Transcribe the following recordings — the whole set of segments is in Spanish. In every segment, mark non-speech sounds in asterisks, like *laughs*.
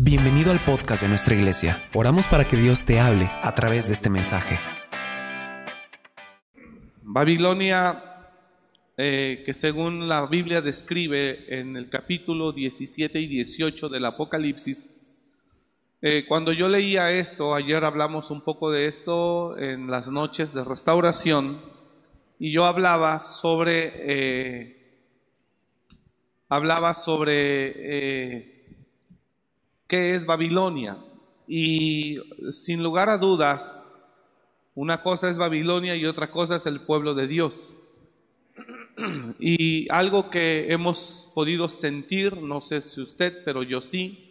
Bienvenido al podcast de nuestra iglesia. Oramos para que Dios te hable a través de este mensaje. Babilonia, eh, que según la Biblia describe en el capítulo 17 y 18 del Apocalipsis, eh, cuando yo leía esto, ayer hablamos un poco de esto en las noches de restauración, y yo hablaba sobre, eh, hablaba sobre qué es Babilonia. Y sin lugar a dudas, una cosa es Babilonia y otra cosa es el pueblo de Dios. Y algo que hemos podido sentir, no sé si usted, pero yo sí,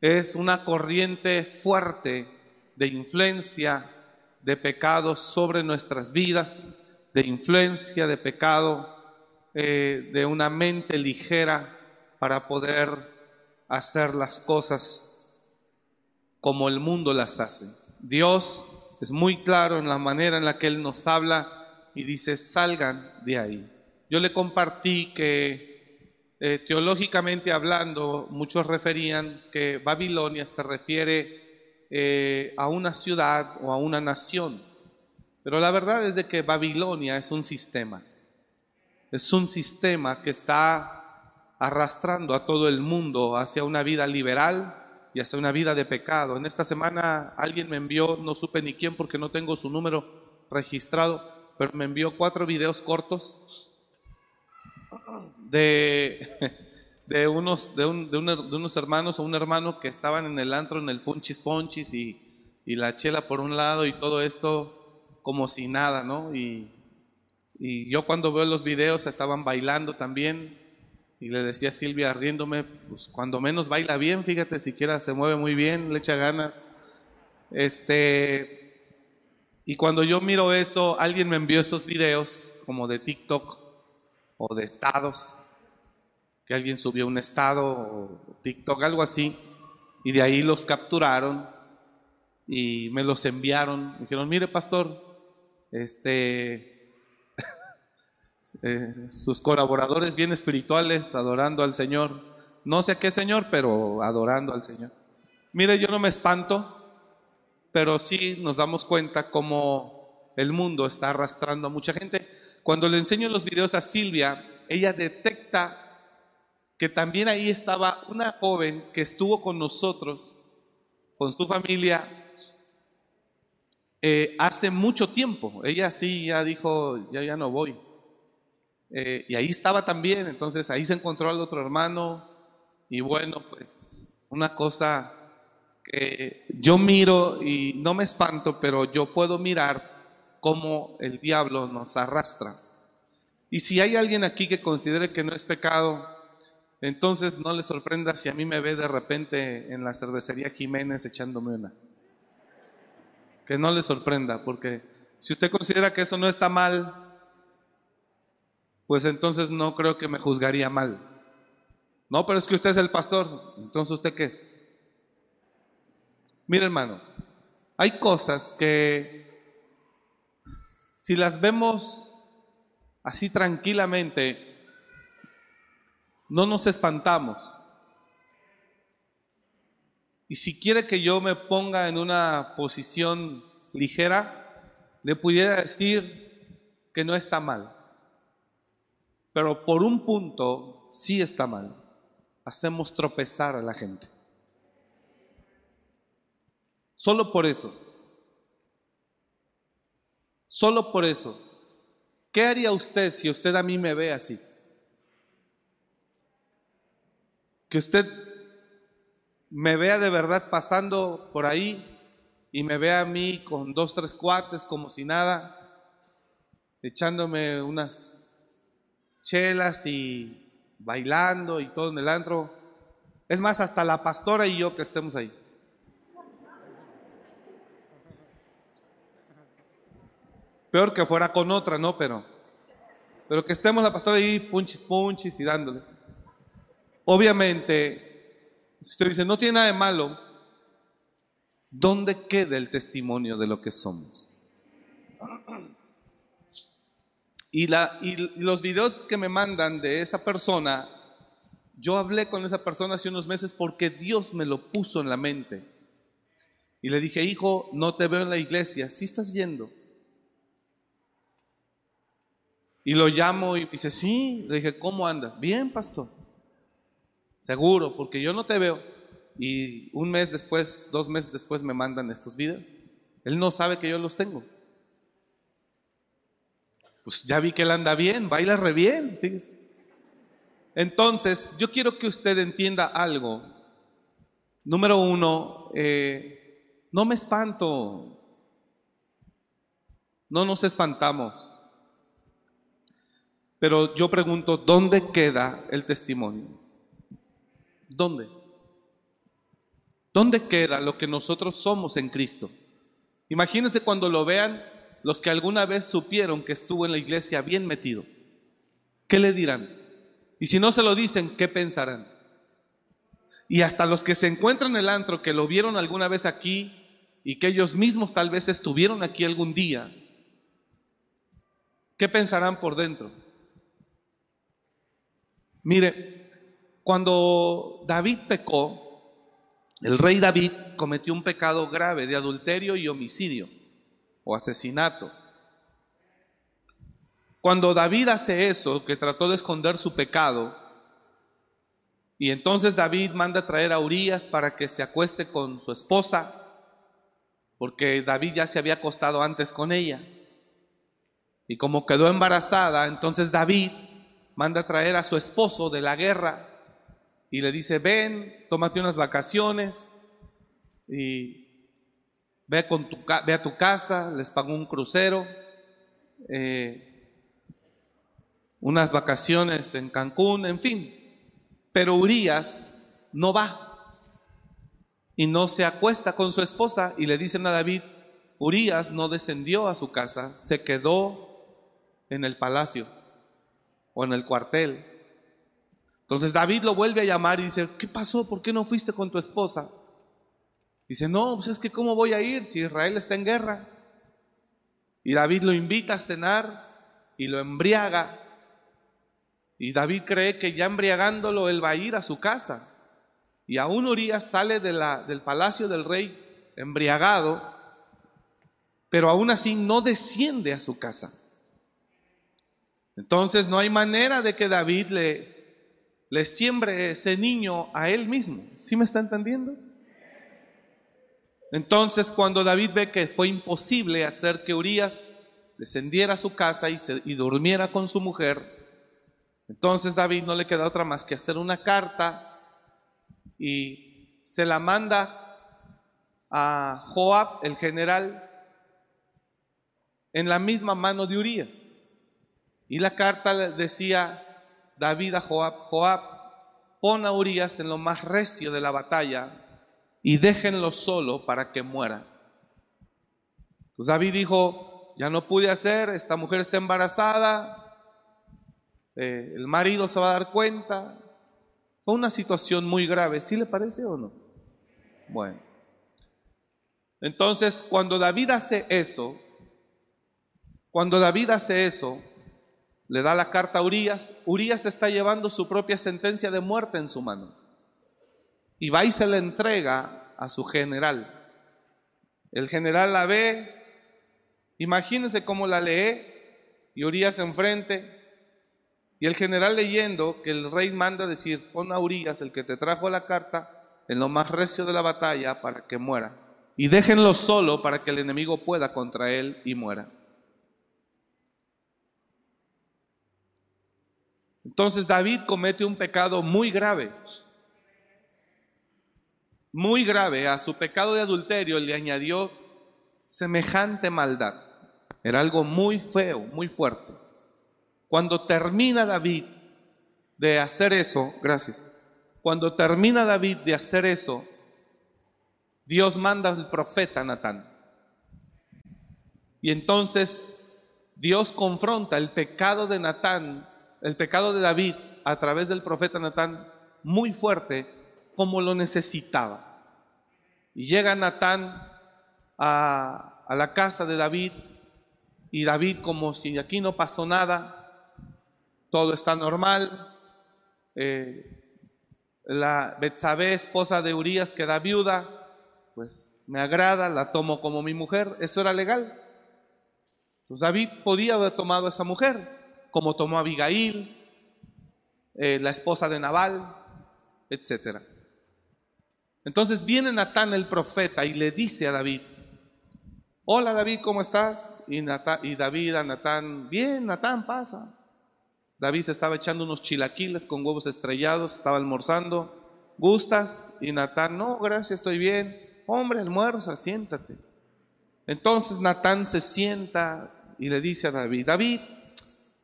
es una corriente fuerte de influencia de pecado sobre nuestras vidas, de influencia de pecado, eh, de una mente ligera para poder hacer las cosas como el mundo las hace. Dios es muy claro en la manera en la que Él nos habla y dice, salgan de ahí. Yo le compartí que eh, teológicamente hablando, muchos referían que Babilonia se refiere eh, a una ciudad o a una nación. Pero la verdad es de que Babilonia es un sistema. Es un sistema que está arrastrando a todo el mundo hacia una vida liberal y hacia una vida de pecado. En esta semana alguien me envió, no supe ni quién porque no tengo su número registrado, pero me envió cuatro videos cortos de, *laughs* de, unos, de, unos hermanos o un hermano que estaban en el antro, en el punchis ponchis y, la chela por un lado y todo esto como si nada, ¿no? Y, y yo cuando veo los videos estaban bailando también y le decía a Silvia riéndome, pues cuando menos baila bien, fíjate, siquiera se mueve muy bien, le echa gana. Este, y cuando yo miro eso, alguien me envió esos videos como de TikTok o de estados, que alguien subió un estado o TikTok, algo así, y de ahí los capturaron y me los enviaron. Me dijeron, mire pastor, este, eh, sus colaboradores bien espirituales adorando al Señor. No sé qué Señor, pero adorando al Señor. Mire, yo no me espanto, pero sí nos damos cuenta cómo el mundo está arrastrando a mucha gente. Cuando le enseño los videos a Silvia, ella detecta que también ahí estaba una joven que estuvo con nosotros, con su familia, eh, hace mucho tiempo. Ella sí ya dijo, ya ya no voy. Eh, y ahí estaba también, entonces ahí se encontró al otro hermano y bueno, pues una cosa que yo miro y no me espanto, pero yo puedo mirar cómo el diablo nos arrastra. Y si hay alguien aquí que considere que no es pecado, entonces no le sorprenda si a mí me ve de repente en la cervecería Jiménez echándome una. Que no le sorprenda, porque si usted considera que eso no está mal, pues entonces no creo que me juzgaría mal. No, pero es que usted es el pastor, entonces usted qué es. Mire hermano, hay cosas que si las vemos así tranquilamente, no nos espantamos. Y si quiere que yo me ponga en una posición ligera, le pudiera decir que no está mal. Pero por un punto sí está mal. Hacemos tropezar a la gente. Solo por eso. Solo por eso. ¿Qué haría usted si usted a mí me ve así? Que usted me vea de verdad pasando por ahí y me vea a mí con dos, tres cuates como si nada, echándome unas chelas y bailando y todo en el antro. Es más, hasta la pastora y yo que estemos ahí. Peor que fuera con otra, ¿no? Pero, pero que estemos la pastora ahí, punchis, punchis y dándole. Obviamente, si usted dice, no tiene nada de malo, ¿dónde queda el testimonio de lo que somos? Y, la, y los videos que me mandan de esa persona Yo hablé con esa persona hace unos meses porque Dios me lo puso en la mente. Y le dije, hijo, no te veo en la iglesia, ¿sí estás yendo? Y lo llamo y dice, sí. Le dije, ¿cómo andas? Bien, pastor. Seguro, porque yo no te veo. Y un mes después, dos meses después me mandan estos videos. Él no sabe que yo los tengo. Pues ya vi que él anda bien, baila re bien, fíjese. Entonces, yo quiero que usted entienda algo. Número uno, eh, no me espanto. No nos espantamos. Pero yo pregunto, ¿dónde queda el testimonio? ¿Dónde? ¿Dónde queda lo que nosotros somos en Cristo? Imagínense cuando lo vean los que alguna vez supieron que estuvo en la iglesia bien metido. ¿Qué le dirán? Y si no se lo dicen, ¿qué pensarán? Y hasta los que se encuentran en el antro, que lo vieron alguna vez aquí y que ellos mismos tal vez estuvieron aquí algún día, ¿qué pensarán por dentro? Mire, cuando David pecó, el rey David cometió un pecado grave de adulterio y homicidio o asesinato. Cuando David hace eso, que trató de esconder su pecado, y entonces David manda a traer a Urias para que se acueste con su esposa, porque David ya se había acostado antes con ella. Y como quedó embarazada, entonces David manda a traer a su esposo de la guerra y le dice, ven, tómate unas vacaciones y ve, con tu, ve a tu casa, les pago un crucero. Eh, unas vacaciones en Cancún, en fin. Pero Urias no va y no se acuesta con su esposa y le dicen a David, Urias no descendió a su casa, se quedó en el palacio o en el cuartel. Entonces David lo vuelve a llamar y dice, ¿qué pasó? ¿Por qué no fuiste con tu esposa? Dice, no, pues es que ¿cómo voy a ir si Israel está en guerra? Y David lo invita a cenar y lo embriaga y David cree que ya embriagándolo él va a ir a su casa. Y aún Urias sale de la, del palacio del rey embriagado, pero aún así no desciende a su casa. Entonces no hay manera de que David le, siembre ese niño a él mismo. ¿Sí me está entendiendo? Entonces cuando David ve que fue imposible hacer que Urias descendiera a su casa y, durmiera con su mujer, entonces David no le queda otra más que hacer una carta y se la manda a Joab, el general, en la misma mano de Urias. Y la carta decía David a Joab, Joab, pon a Urias en lo más recio de la batalla y déjenlo solo para que muera. Pues David dijo, ya no pude hacer, esta mujer está embarazada, eh, el marido se va a dar cuenta. Fue una situación muy grave, ¿sí le parece o no? Bueno. Entonces, cuando David hace eso, cuando David hace eso, le da la carta a Urias, Urias está llevando su propia sentencia de muerte en su mano. Y va y se la entrega a su general. El general la ve, imagínense cómo la lee, y Urias enfrente, y el general leyendo que el rey manda decir, pon a Urias, el que te trajo la carta, en lo más recio de la batalla para que muera. Y déjenlo solo para que el enemigo pueda contra él y muera. Entonces David comete un pecado muy grave. Muy grave. A su pecado de adulterio le añadió semejante maldad. Era algo muy feo, muy fuerte. Cuando termina David de hacer eso, gracias, cuando termina David de hacer eso, Dios manda al profeta Natán. Y entonces Dios confronta el pecado de Natán, el pecado de David a través del profeta Natán muy fuerte como lo necesitaba. Y llega Natán a, la casa de David y David como si aquí no pasó nada, todo está normal, eh, la Betsabé, esposa de Urias, queda viuda, pues me agrada, la tomo como mi mujer, eso era legal. Pues David podía haber tomado a esa mujer, como tomó a Abigail, eh, la esposa de Nabal, etc. Entonces viene Natán el profeta y le dice a David, hola David, ¿cómo estás? Y, David a Natán, bien, Natán, pasa. David se estaba echando unos chilaquiles con huevos estrellados, estaba almorzando. ¿Gustas? Y Natán, no, gracias, estoy bien. Hombre, almuerza, siéntate. Entonces Natán se sienta y le dice a David, David,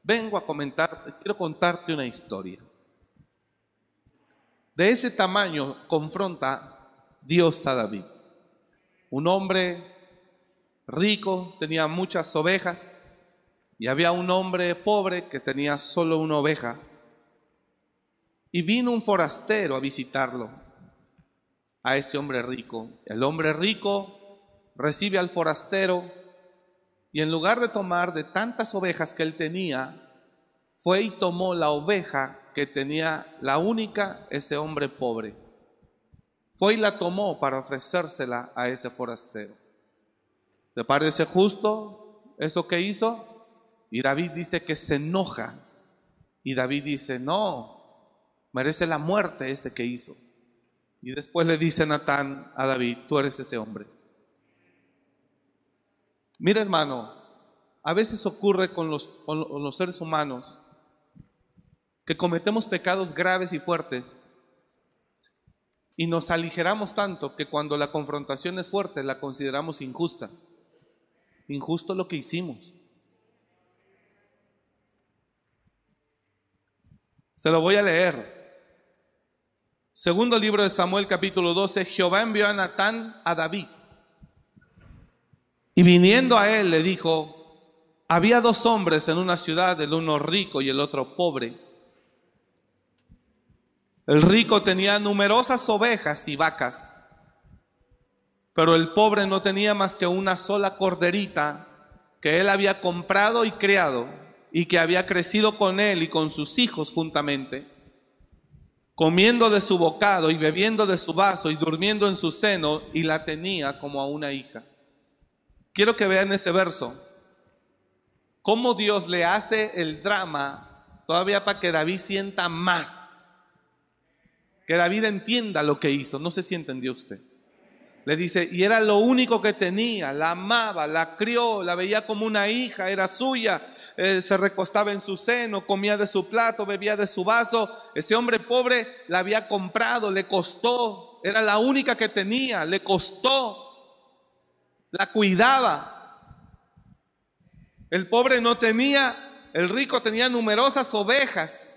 vengo a comentar, quiero contarte una historia. De ese tamaño confronta Dios a David. Un hombre rico, tenía muchas ovejas, y había un hombre pobre que tenía solo una oveja. Y vino un forastero a visitarlo, a ese hombre rico. El hombre rico recibe al forastero y en lugar de tomar de tantas ovejas que él tenía, fue y tomó la oveja que tenía la única ese hombre pobre. Fue y la tomó para ofrecérsela a ese forastero. ¿Te parece justo eso que hizo? Y David dice que se enoja. Y David dice, no, merece la muerte ese que hizo. Y después le dice Natán a David, tú eres ese hombre. Mira hermano, a veces ocurre con los, con los seres humanos que cometemos pecados graves y fuertes y nos aligeramos tanto que cuando la confrontación es fuerte la consideramos injusta. Injusto lo que hicimos. Se lo voy a leer. Segundo libro de Samuel capítulo 12, Jehová envió a Natán a David. Y viniendo a él le dijo, había dos hombres en una ciudad, el uno rico y el otro pobre. El rico tenía numerosas ovejas y vacas, pero el pobre no tenía más que una sola corderita que él había comprado y criado y que había crecido con él y con sus hijos juntamente, comiendo de su bocado y bebiendo de su vaso y durmiendo en su seno, y la tenía como a una hija. Quiero que vean ese verso, cómo Dios le hace el drama todavía para que David sienta más, que David entienda lo que hizo. No sé si entendió usted. Le dice, y era lo único que tenía, la amaba, la crió, la veía como una hija, era suya, eh, se recostaba en su seno, comía de su plato, bebía de su vaso. Ese hombre pobre la había comprado, le costó, era la única que tenía, le costó, la cuidaba. El pobre no tenía, el rico tenía numerosas ovejas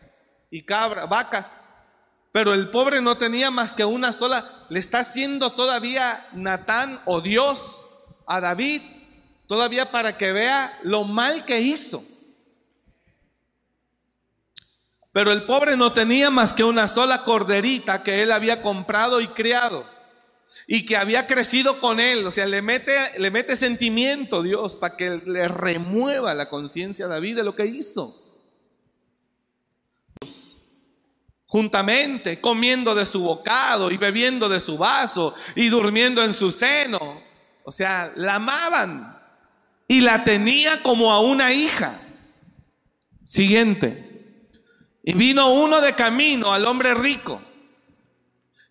y cabras, vacas, pero el pobre no tenía más que una sola. Le está haciendo todavía Natán o Dios a David todavía para que vea lo mal que hizo. Pero el pobre no tenía más que una sola corderita que él había comprado y criado y que había crecido con él. O sea, le mete, le mete sentimiento Dios para que le remueva la conciencia a David de lo que hizo. Juntamente, comiendo de su bocado y bebiendo de su vaso y durmiendo en su seno. O sea, la amaban y la tenía como a una hija. Siguiente. Y vino uno de camino al hombre rico.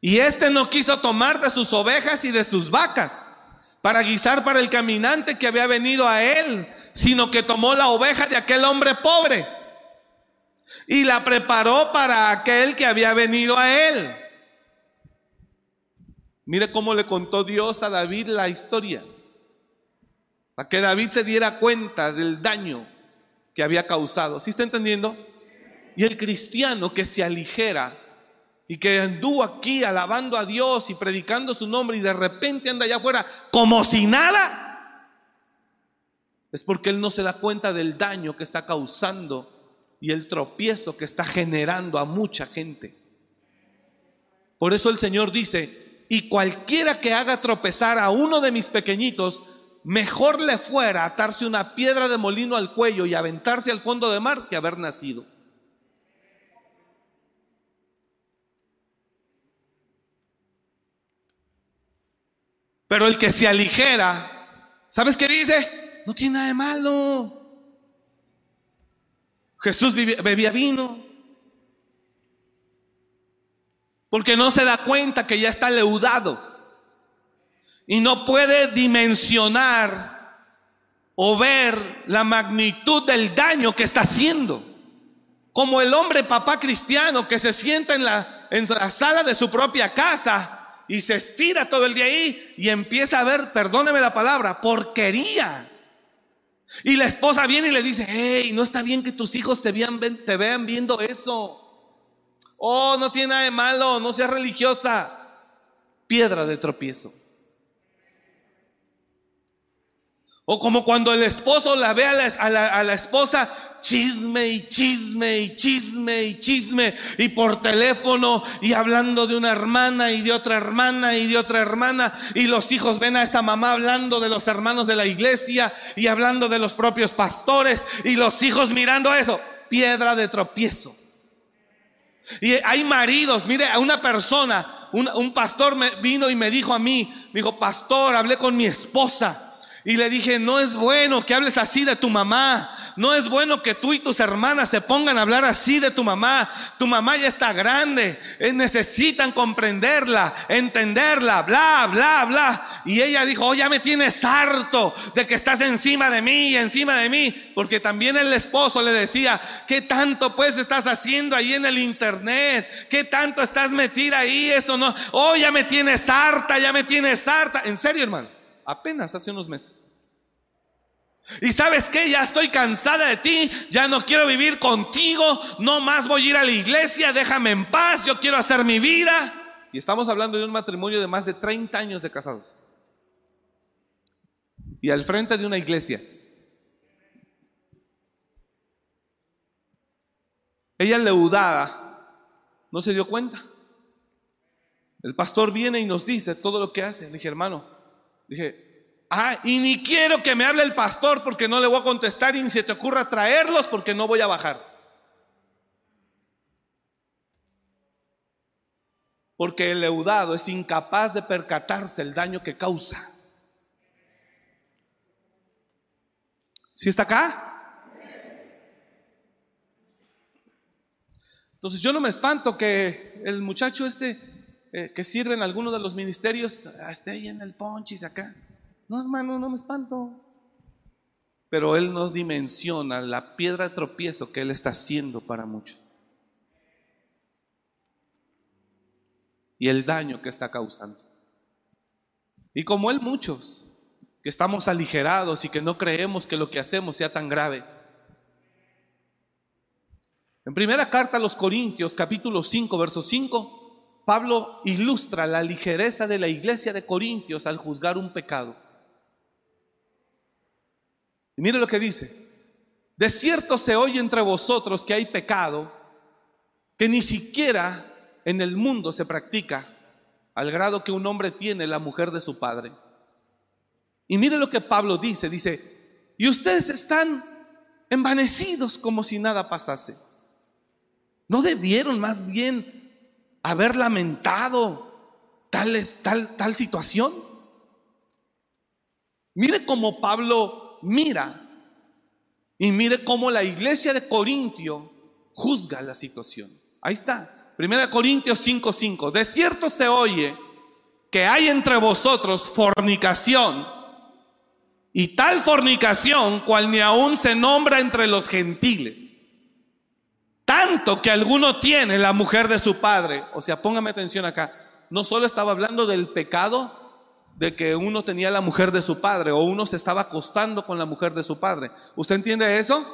Y éste no quiso tomar de sus ovejas y de sus vacas para guisar para el caminante que había venido a él, sino que tomó la oveja de aquel hombre pobre y la preparó para aquel que había venido a él. Mire cómo le contó Dios a David la historia para que David se diera cuenta del daño que había causado. ¿Sí está entendiendo? Y el cristiano que se aligera y que anduvo aquí alabando a Dios y predicando su nombre y de repente anda allá afuera como si nada, es porque él no se da cuenta del daño que está causando y el tropiezo que está generando a mucha gente. Por eso el Señor dice, y cualquiera que haga tropezar a uno de mis pequeñitos, mejor le fuera atarse una piedra de molino al cuello y aventarse al fondo de mar que haber nacido. Pero el que se aligera, ¿sabes qué dice? No tiene nada de malo. Jesús bebía vino. Porque no se da cuenta que ya está leudado. Y no puede dimensionar o ver la magnitud del daño que está haciendo. Como el hombre papá cristiano que se sienta en la, en la sala de su propia casa y se estira todo el día ahí y empieza a ver, perdóneme la palabra, porquería. Y la esposa viene y le dice, hey, no está bien que tus hijos te vean, te viendo eso. Oh, no tiene nada de malo, no seas religiosa. Piedra de tropiezo. O como cuando el esposo la ve a la, a la, esposa chisme y chisme y chisme y chisme y por teléfono y hablando de una hermana y de otra hermana y de otra hermana y los hijos ven a esa mamá hablando de los hermanos de la iglesia y hablando de los propios pastores y los hijos mirando eso, piedra de tropiezo. Y hay maridos, mire, a una persona, un, un pastor me vino y me dijo a mí, me dijo, pastor, hablé con mi esposa y le dije, no es bueno que hables así de tu mamá. No es bueno que tú y tus hermanas se pongan a hablar así de tu mamá. Tu mamá ya está grande. Eh, necesitan comprenderla, entenderla, bla, bla, bla. Y ella dijo, oh, ya me tienes harto de que estás encima de mí encima de mí. Porque también el esposo le decía, ¿qué tanto pues estás haciendo ahí en el internet? ¿Qué tanto estás metida ahí? Eso no. Oh, ya me tienes harta, ya me tienes harta. En serio, hermano apenas hace unos meses. Y sabes que ya estoy cansada de ti, ya no quiero vivir contigo, no más voy a ir a la iglesia, déjame en paz, yo quiero hacer mi vida. Y estamos hablando de un matrimonio de más de 30 años de casados. Y al frente de una iglesia. Ella leudada no se dio cuenta. El pastor viene y nos dice todo lo que hace. Le dije, hermano, Dije, ah, y ni quiero que me hable el pastor porque no le voy a contestar y ni se te ocurra traerlos porque no voy a bajar. Porque el leudado es incapaz de percatarse el daño que causa. ¿Sí está acá? Entonces yo no me espanto que el muchacho este eh, que sirve en alguno de los ministerios, ah, esté ahí en el ponchis acá. No, hermano, no me espanto. Pero Él nos dimensiona la piedra de tropiezo que Él está haciendo para muchos. Y el daño que está causando. Y como Él muchos, que estamos aligerados y que no creemos que lo que hacemos sea tan grave. En primera carta a los Corintios, capítulo 5, verso 5, Pablo ilustra la ligereza de la iglesia de Corintios al juzgar un pecado. Y mire lo que dice. De cierto se oye entre vosotros que hay pecado que ni siquiera en el mundo se practica al grado que un hombre tiene la mujer de su padre. Y mire lo que Pablo dice, dice, y ustedes están envanecidos como si nada pasase. ¿No debieron más bien haber lamentado tal, tal, tal situación? Mire cómo Pablo mira y mire cómo la iglesia de Corintio juzga la situación. Ahí está. Primera Corintios 5:5. De cierto se oye que hay entre vosotros fornicación y tal fornicación cual ni aún se nombra entre los gentiles tanto que alguno tiene la mujer de su padre. O sea, póngame atención acá. No solo estaba hablando del pecado de que uno tenía la mujer de su padre o uno se estaba acostando con la mujer de su padre. ¿Usted entiende eso?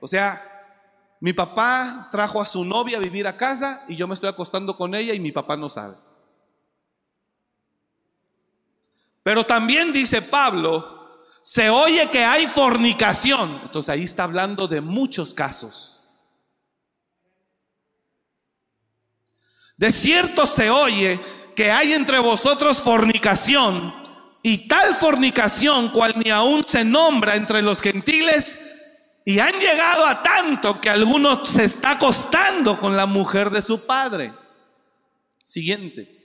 O sea, mi papá trajo a su novia a vivir a casa y yo me estoy acostando con ella y mi papá no sabe. Pero también dice Pablo, se oye que hay fornicación. Entonces ahí está hablando de muchos casos. De cierto se oye que hay entre vosotros fornicación, y tal fornicación cual ni aún se nombra entre los gentiles, y han llegado a tanto que alguno se está acostando con la mujer de su padre. Siguiente.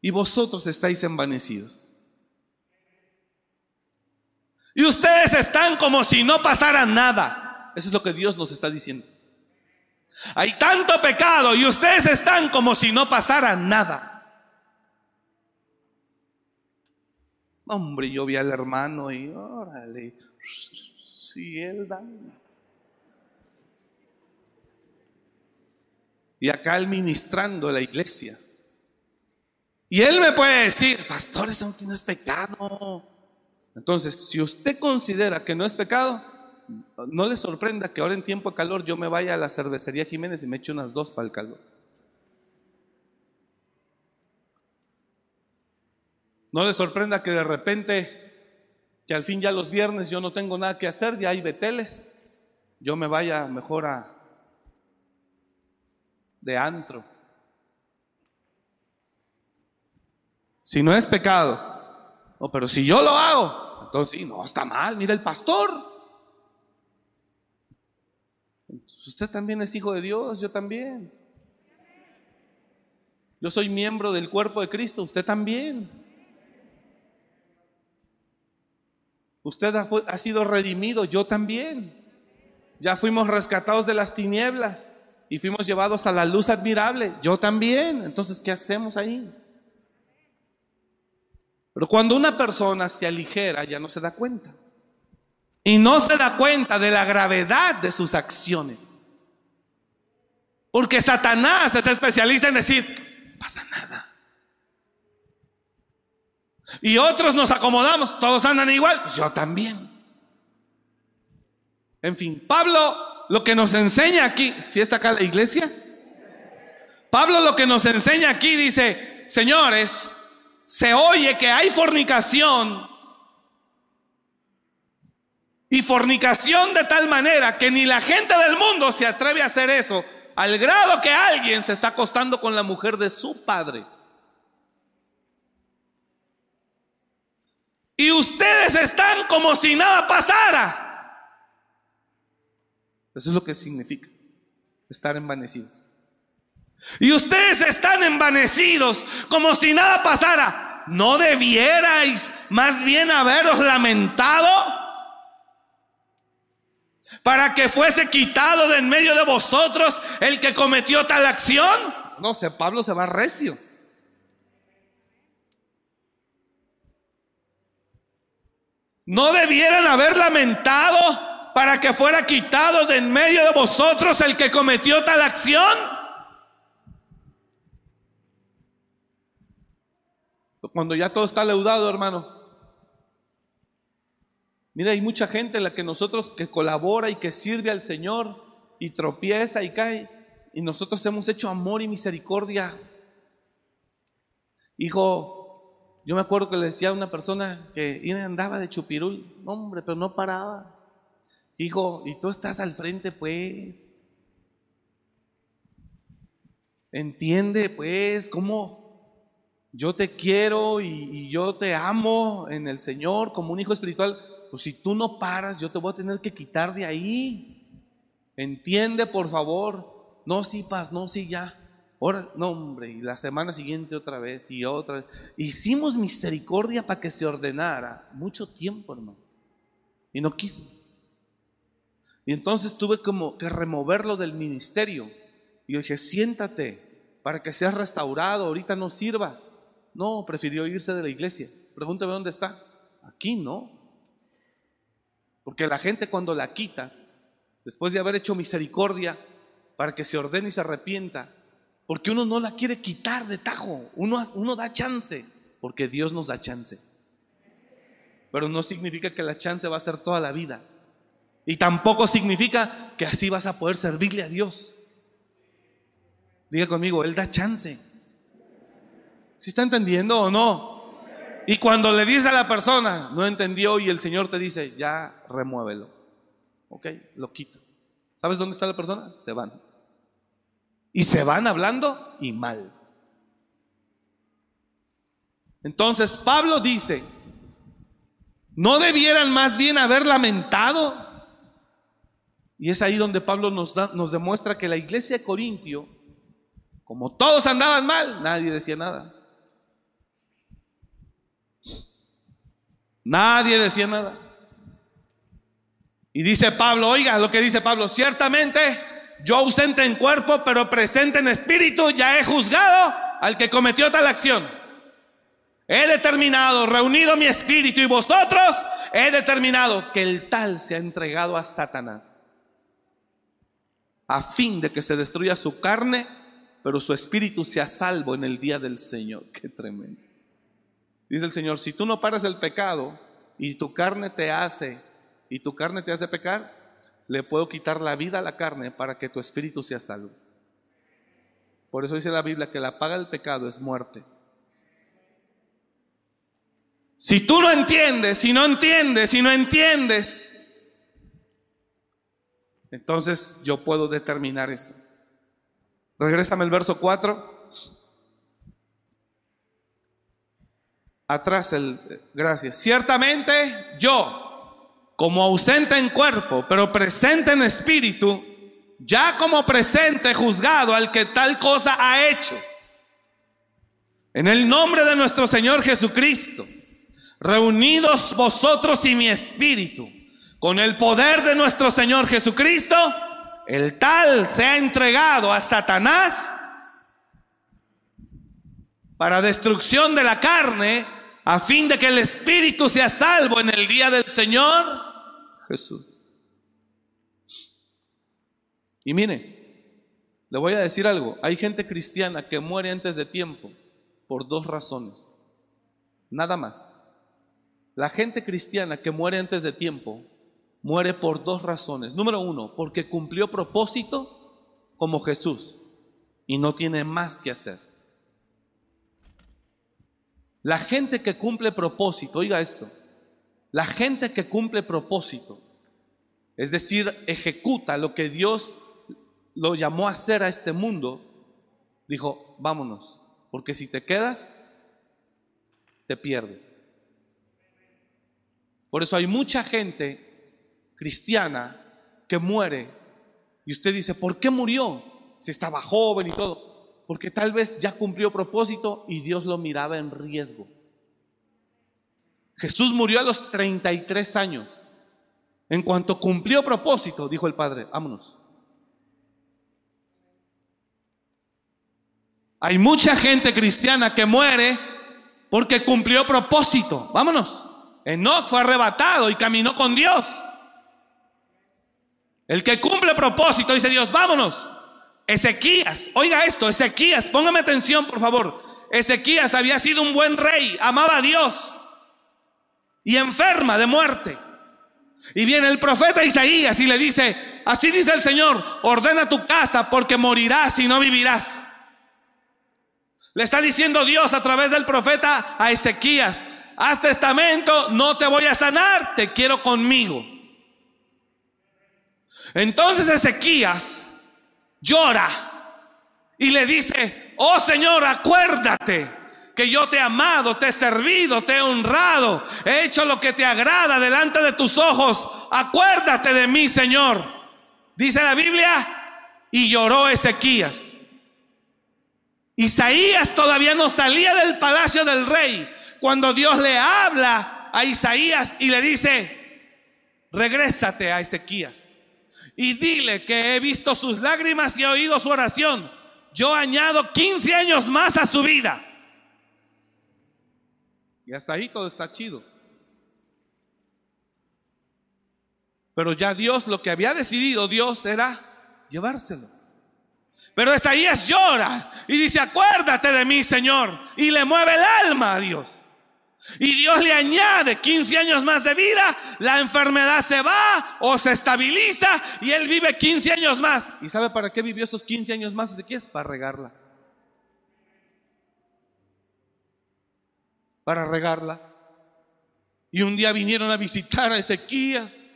y vosotros estáis envanecidos. Y ustedes están como si no pasara nada. Eso es lo que Dios nos está diciendo. Hay tanto pecado y ustedes están como si no pasara nada. Hombre, yo vi al hermano y órale, si él da. Y acá él ministrando la iglesia. Y él me puede decir, pastor, eso no es pecado. Entonces, si usted considera que no es pecado, no le sorprenda que ahora en tiempo de calor yo me vaya a la cervecería Jiménez y me eche unas dos para el calor. No le sorprenda que de repente, que al fin ya los viernes yo no tengo nada que hacer, ya hay beteles, yo me vaya mejor a de antro. Si no es pecado, no, pero si yo lo hago, entonces sí, no está mal, mira el pastor. Usted también es hijo de Dios, yo también. Yo soy miembro del cuerpo de Cristo, usted también. Usted ha, sido redimido, yo también. Ya fuimos rescatados de las tinieblas y fuimos llevados a la luz admirable, yo también. Entonces, ¿qué hacemos ahí? Pero cuando una persona se aligera, ya no se da cuenta. Y no se da cuenta de la gravedad de sus acciones. Porque Satanás es especialista en decir, pasa nada. Y otros nos acomodamos, todos andan igual, yo también. En fin, Pablo lo que nos enseña aquí, si está acá la iglesia, Pablo lo que nos enseña aquí dice, señores, se oye que hay fornicación y fornicación de tal manera que ni la gente del mundo se atreve a hacer eso al grado que alguien se está acostando con la mujer de su padre. Y ustedes están como si nada pasara. Eso es lo que significa estar envanecidos. Y ustedes están envanecidos como si nada pasara. ¿No debierais más bien haberos lamentado? Para que fuese quitado de en medio de vosotros el que cometió tal acción. No sé, Pablo se va recio. No debieran haber lamentado para que fuera quitado de en medio de vosotros el que cometió tal acción. Cuando ya todo está leudado, hermano, Mira, hay mucha gente en la que nosotros que colabora y que sirve al Señor y tropieza y cae. Y nosotros hemos hecho amor y misericordia. Hijo, yo me acuerdo que le decía a una persona que andaba de chupirul, hombre, pero no paraba. Hijo, y tú estás al frente, pues. Entiende, pues, cómo yo te quiero y, y yo te amo en el Señor como un hijo espiritual pues si tú no paras, yo te voy a tener que quitar de ahí. Entiende, por favor. No, sí, paz, no, sí, ya. Ahora, no, hombre, y la semana siguiente otra vez y otra vez. Hicimos misericordia para que se ordenara. Mucho tiempo, hermano. Y no quiso. Y entonces tuve como que removerlo del ministerio. Y yo dije, siéntate para que seas restaurado. Ahorita no sirvas. No, prefirió irse de la iglesia. Pregúntame dónde está. Aquí no. Porque la gente cuando la quitas, después de haber hecho misericordia para que se ordene y se arrepienta, porque uno no la quiere quitar de tajo, uno, uno da chance, porque Dios nos da chance. Pero no significa que la chance va a ser toda la vida. Y tampoco significa que así vas a poder servirle a Dios. Diga conmigo, Él da chance. ¿Si está entendiendo o no? Y cuando le dice a la persona, no entendió y el Señor te dice, ya remuévelo. Ok, lo quitas. ¿Sabes dónde está la persona? Se van. Y se van hablando y mal. Entonces Pablo dice, ¿no debieran más bien haber lamentado? Y es ahí donde Pablo nos, nos demuestra que la iglesia de Corintio, como todos andaban mal, nadie decía nada. Nadie decía nada. Y dice Pablo, oiga lo que dice Pablo, ciertamente yo ausente en cuerpo, pero presente en espíritu, ya he juzgado al que cometió tal acción. He determinado, reunido mi espíritu y vosotros, he determinado que el tal se ha entregado a Satanás, a fin de que se destruya su carne, pero su espíritu sea salvo en el día del Señor. *laughs* Qué tremendo. Dice el Señor, si tú no paras el pecado y tu carne te hace, y tu carne te hace pecar, le puedo quitar la vida a la carne para que tu espíritu sea salvo. Por eso dice la Biblia que la paga del pecado es muerte. Si tú no entiendes, si no entiendes, si no entiendes, entonces yo puedo determinar eso. Regrésame el verso 4. Atrás el gracias. Ciertamente yo como ausente en cuerpo, pero presente en espíritu, ya como presente juzgado al que tal cosa ha hecho. En el nombre de nuestro Señor Jesucristo, reunidos vosotros y mi espíritu, con el poder de nuestro Señor Jesucristo, el tal se ha entregado a Satanás para destrucción de la carne, a fin de que el espíritu sea salvo en el día del Señor Jesús. Y mire, le voy a decir algo, hay gente cristiana que muere antes de tiempo por dos razones, nada más. La gente cristiana que muere antes de tiempo muere por dos razones. Número uno, porque cumplió propósito como Jesús y no tiene más que hacer. La gente que cumple propósito, oiga esto, la gente que cumple propósito, es decir, ejecuta lo que Dios lo llamó a hacer a este mundo, dijo, vámonos, porque si te quedas, te pierdes. Por eso hay mucha gente cristiana que muere y usted dice, ¿por qué murió? Si estaba joven y todo. Porque tal vez ya cumplió propósito y Dios lo miraba en riesgo. Jesús murió a los 33 años. En cuanto cumplió propósito, dijo el Padre, vámonos. Hay mucha gente cristiana que muere porque cumplió propósito. Vámonos. Enoch fue arrebatado y caminó con Dios. El que cumple propósito, dice Dios, vámonos. Ezequías, oiga esto, Ezequías, póngame atención por favor. Ezequías había sido un buen rey, amaba a Dios y enferma de muerte. Y viene el profeta Isaías y le dice, así dice el Señor, ordena tu casa porque morirás y no vivirás. Le está diciendo Dios a través del profeta a Ezequías, haz testamento, no te voy a sanar, te quiero conmigo. Entonces Ezequías llora y le dice, oh Señor, acuérdate que yo te he amado, te he servido, te he honrado, he hecho lo que te agrada delante de tus ojos. Acuérdate de mí, Señor. Dice la Biblia, y lloró Ezequías. Isaías todavía no salía del palacio del rey cuando Dios le habla a Isaías y le dice, regrésate a Ezequías y dile que he visto sus lágrimas y he oído su oración. Yo añado 15 años más a su vida. Y hasta ahí todo está chido. Pero ya Dios, lo que había decidido Dios era llevárselo. Pero Isaías llora y dice, acuérdate de mí, Señor. Y le mueve el alma a Dios. Y Dios le añade 15 años más de vida, la enfermedad se va o se estabiliza y él vive 15 años más. ¿Y sabe para qué vivió esos 15 años más? Ezequiel? Para regarla. para regarla. Y un día vinieron a visitar a Ezequías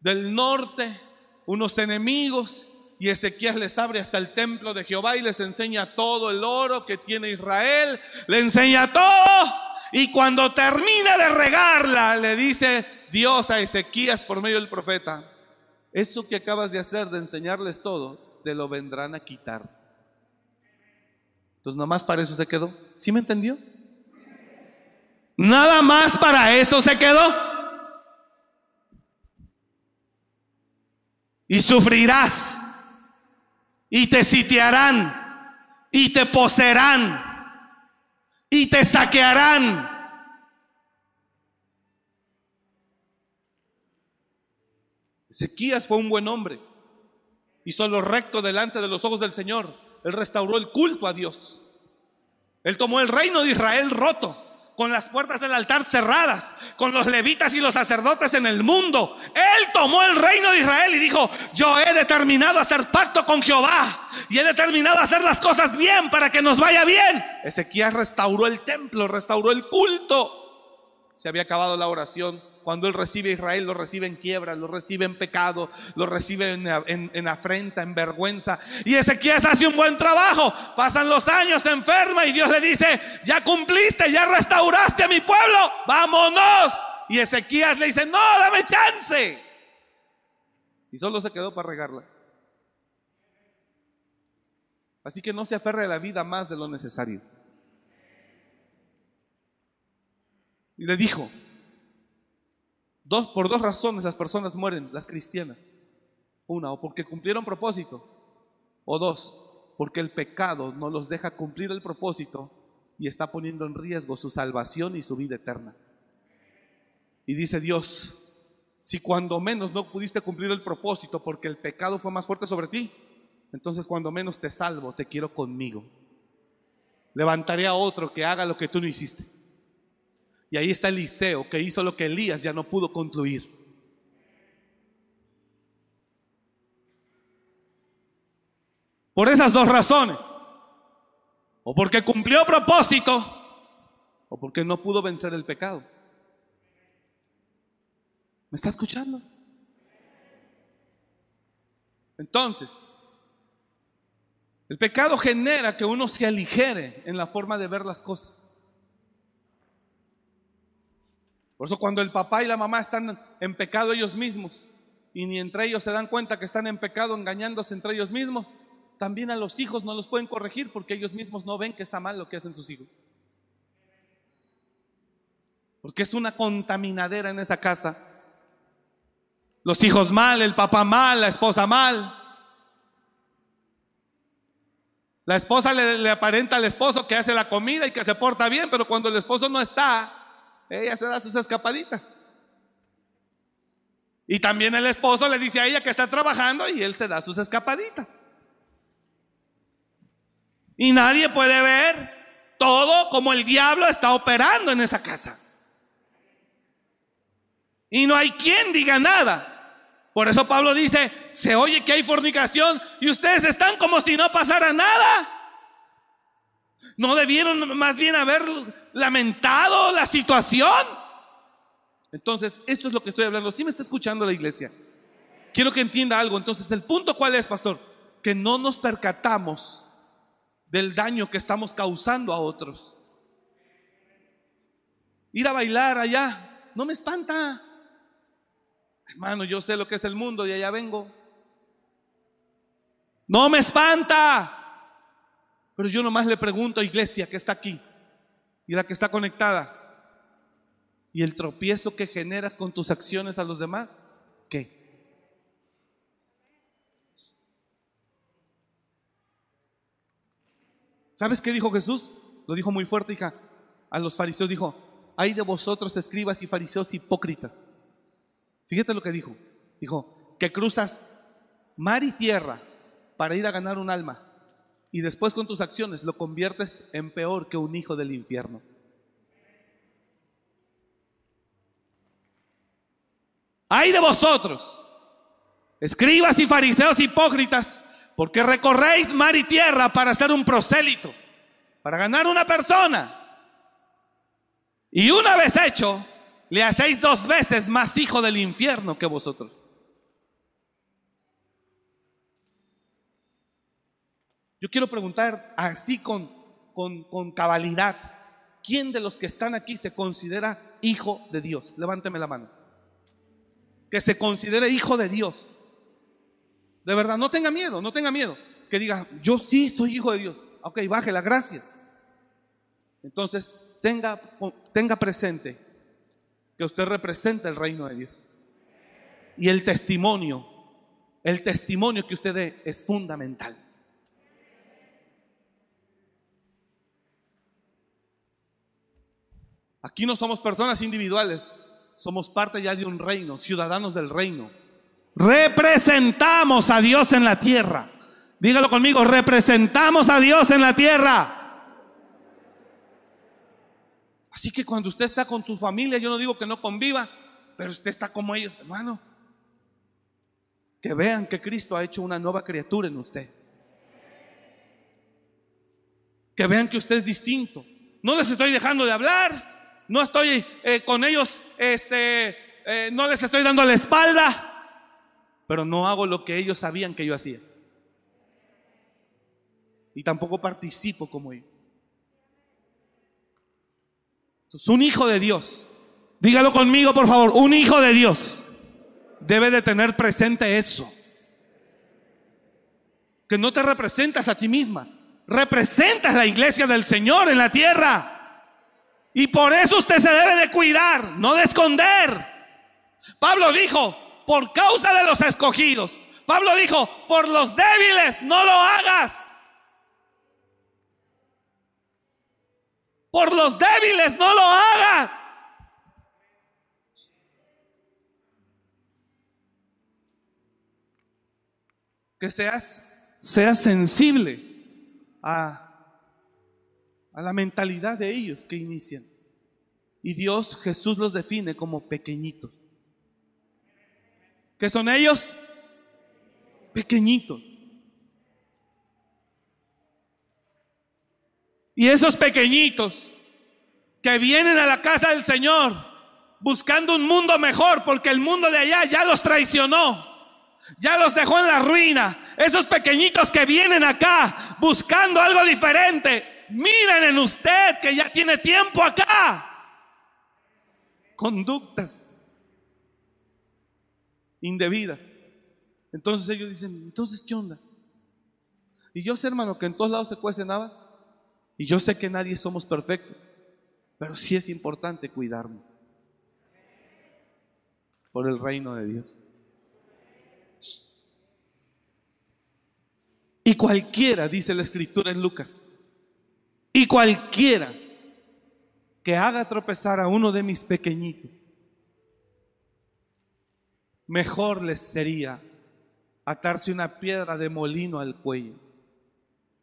del norte, unos enemigos, y Ezequías les abre hasta el templo de Jehová y les enseña todo el oro que tiene Israel, le enseña todo. Y cuando termina de regarla, le dice Dios a Ezequías por medio del profeta, eso que acabas de hacer, de enseñarles todo, te lo vendrán a quitar. Entonces nomás para eso se quedó. ¿Sí me entendió? Nada más para eso se quedó. Y sufrirás. Y te sitiarán. Y te poseerán. Y te saquearán. Ezequías fue un buen hombre. Hizo lo recto delante de los ojos del Señor. Él restauró el culto a Dios. Él tomó el reino de Israel roto, con las puertas del altar cerradas, con los levitas y los sacerdotes en el mundo. Él tomó el reino de Israel y dijo, yo he determinado hacer pacto con Jehová y he determinado hacer las cosas bien para que nos vaya bien. Ezequías restauró el templo, restauró el culto. Se había acabado la oración cuando Él recibe a Israel, lo recibe en quiebra, lo recibe en pecado, lo recibe en, afrenta, en vergüenza. Y Ezequías hace un buen trabajo. Pasan los años, se enferma y Dios le dice, ya cumpliste, ya restauraste a mi pueblo, vámonos. Y Ezequías le dice, no, dame chance. Y solo se quedó para regarla. Así que no se aferre a la vida más de lo necesario. Y le dijo, Dos, por dos razones las personas mueren, las cristianas. Una, o porque cumplieron propósito. O dos, porque el pecado no los deja cumplir el propósito y está poniendo en riesgo su salvación y su vida eterna. Y dice Dios, si cuando menos no pudiste cumplir el propósito porque el pecado fue más fuerte sobre ti, entonces cuando menos te salvo, te quiero conmigo. Levantaré a otro que haga lo que tú no hiciste. Y ahí está Eliseo, que hizo lo que Elías ya no pudo concluir. Por esas dos razones. O porque cumplió propósito, o porque no pudo vencer el pecado. ¿Me está escuchando? Entonces, el pecado genera que uno se aligere en la forma de ver las cosas. Por eso cuando el papá y la mamá están en pecado ellos mismos y ni entre ellos se dan cuenta que están en pecado engañándose entre ellos mismos, también a los hijos no los pueden corregir porque ellos mismos no ven que está mal lo que hacen sus hijos. Porque es una contaminadera en esa casa. Los hijos mal, el papá mal, la esposa mal. La esposa le, aparenta al esposo que hace la comida y que se porta bien, pero cuando el esposo no está, ella se da sus escapaditas. Y también el esposo le dice a ella que está trabajando y él se da sus escapaditas. Y nadie puede ver todo como el diablo está operando en esa casa. Y no hay quien diga nada. Por eso Pablo dice, se oye que hay fornicación y ustedes están como si no pasara nada. ¿No debieron más bien haber lamentado la situación? Entonces, esto es lo que estoy hablando. Si me está escuchando la iglesia? Quiero que entienda algo. Entonces, el punto cuál es, pastor? Que no nos percatamos del daño que estamos causando a otros. Ir a bailar allá no me espanta. Hermano, yo sé lo que es el mundo y allá vengo. No me espanta. Pero yo nomás le pregunto a iglesia que está aquí y la que está conectada. ¿Y el tropiezo que generas con tus acciones a los demás? ¿Qué? ¿Sabes qué dijo Jesús? Lo dijo muy fuerte, hija. A los fariseos dijo, hay de vosotros escribas y fariseos hipócritas. Fíjate lo que dijo. Dijo, que cruzas mar y tierra para ir a ganar un alma y después con tus acciones lo conviertes en peor que un hijo del infierno. Hay de vosotros, escribas y fariseos hipócritas, porque recorréis mar y tierra para ser un prosélito, para ganar una persona. Y una vez hecho, le hacéis dos veces más hijo del infierno que vosotros. Yo quiero preguntar así con, con, cabalidad, ¿quién de los que están aquí se considera hijo de Dios? Levánteme la mano. Que se considere hijo de Dios. De verdad, no tenga miedo, no tenga miedo. Que diga, yo sí soy hijo de Dios. Ok, baje la gracia. Entonces, tenga, tenga presente que usted representa el reino de Dios. Y el testimonio, el testimonio que usted dé es fundamental. Aquí no somos personas individuales, somos parte ya de un reino, ciudadanos del reino. Representamos a Dios en la tierra. Dígalo conmigo, representamos a Dios en la tierra. Así que cuando usted está con su familia, yo no digo que no conviva, pero usted está como ellos, hermano. Que vean que Cristo ha hecho una nueva criatura en usted. Que vean que usted es distinto. No les estoy dejando de hablar, no estoy eh, con ellos, este, eh, no les estoy dando la espalda, pero no hago lo que ellos sabían que yo hacía. Y tampoco participo como ellos. Entonces, un hijo de Dios, dígalo conmigo por favor, un hijo de Dios debe de tener presente eso. Que no te representas a ti misma, representas la iglesia del Señor en la tierra. Y por eso usted se debe de cuidar, no de esconder. Pablo dijo, por causa de los escogidos. Pablo dijo, por los débiles, no lo hagas. Por los débiles no lo hagas. Que seas, seas sensible a, a la mentalidad de ellos que inician. Y Dios, Jesús los define como pequeñitos. ¿Qué son ellos? Pequeñitos. Y esos pequeñitos que vienen a la casa del Señor buscando un mundo mejor, porque el mundo de allá ya los traicionó, ya los dejó en la ruina. Esos pequeñitos que vienen acá buscando algo diferente, miren en usted que ya tiene tiempo acá. Conductas indebidas. Entonces ellos dicen, entonces, ¿qué onda? Y yo sé, hermano, que en todos lados se cuecen habas. Y yo sé que nadie somos perfectos, pero sí es importante cuidarnos por el reino de Dios. Y cualquiera, dice la escritura en Lucas, y cualquiera que haga tropezar a uno de mis pequeñitos, mejor les sería atarse una piedra de molino al cuello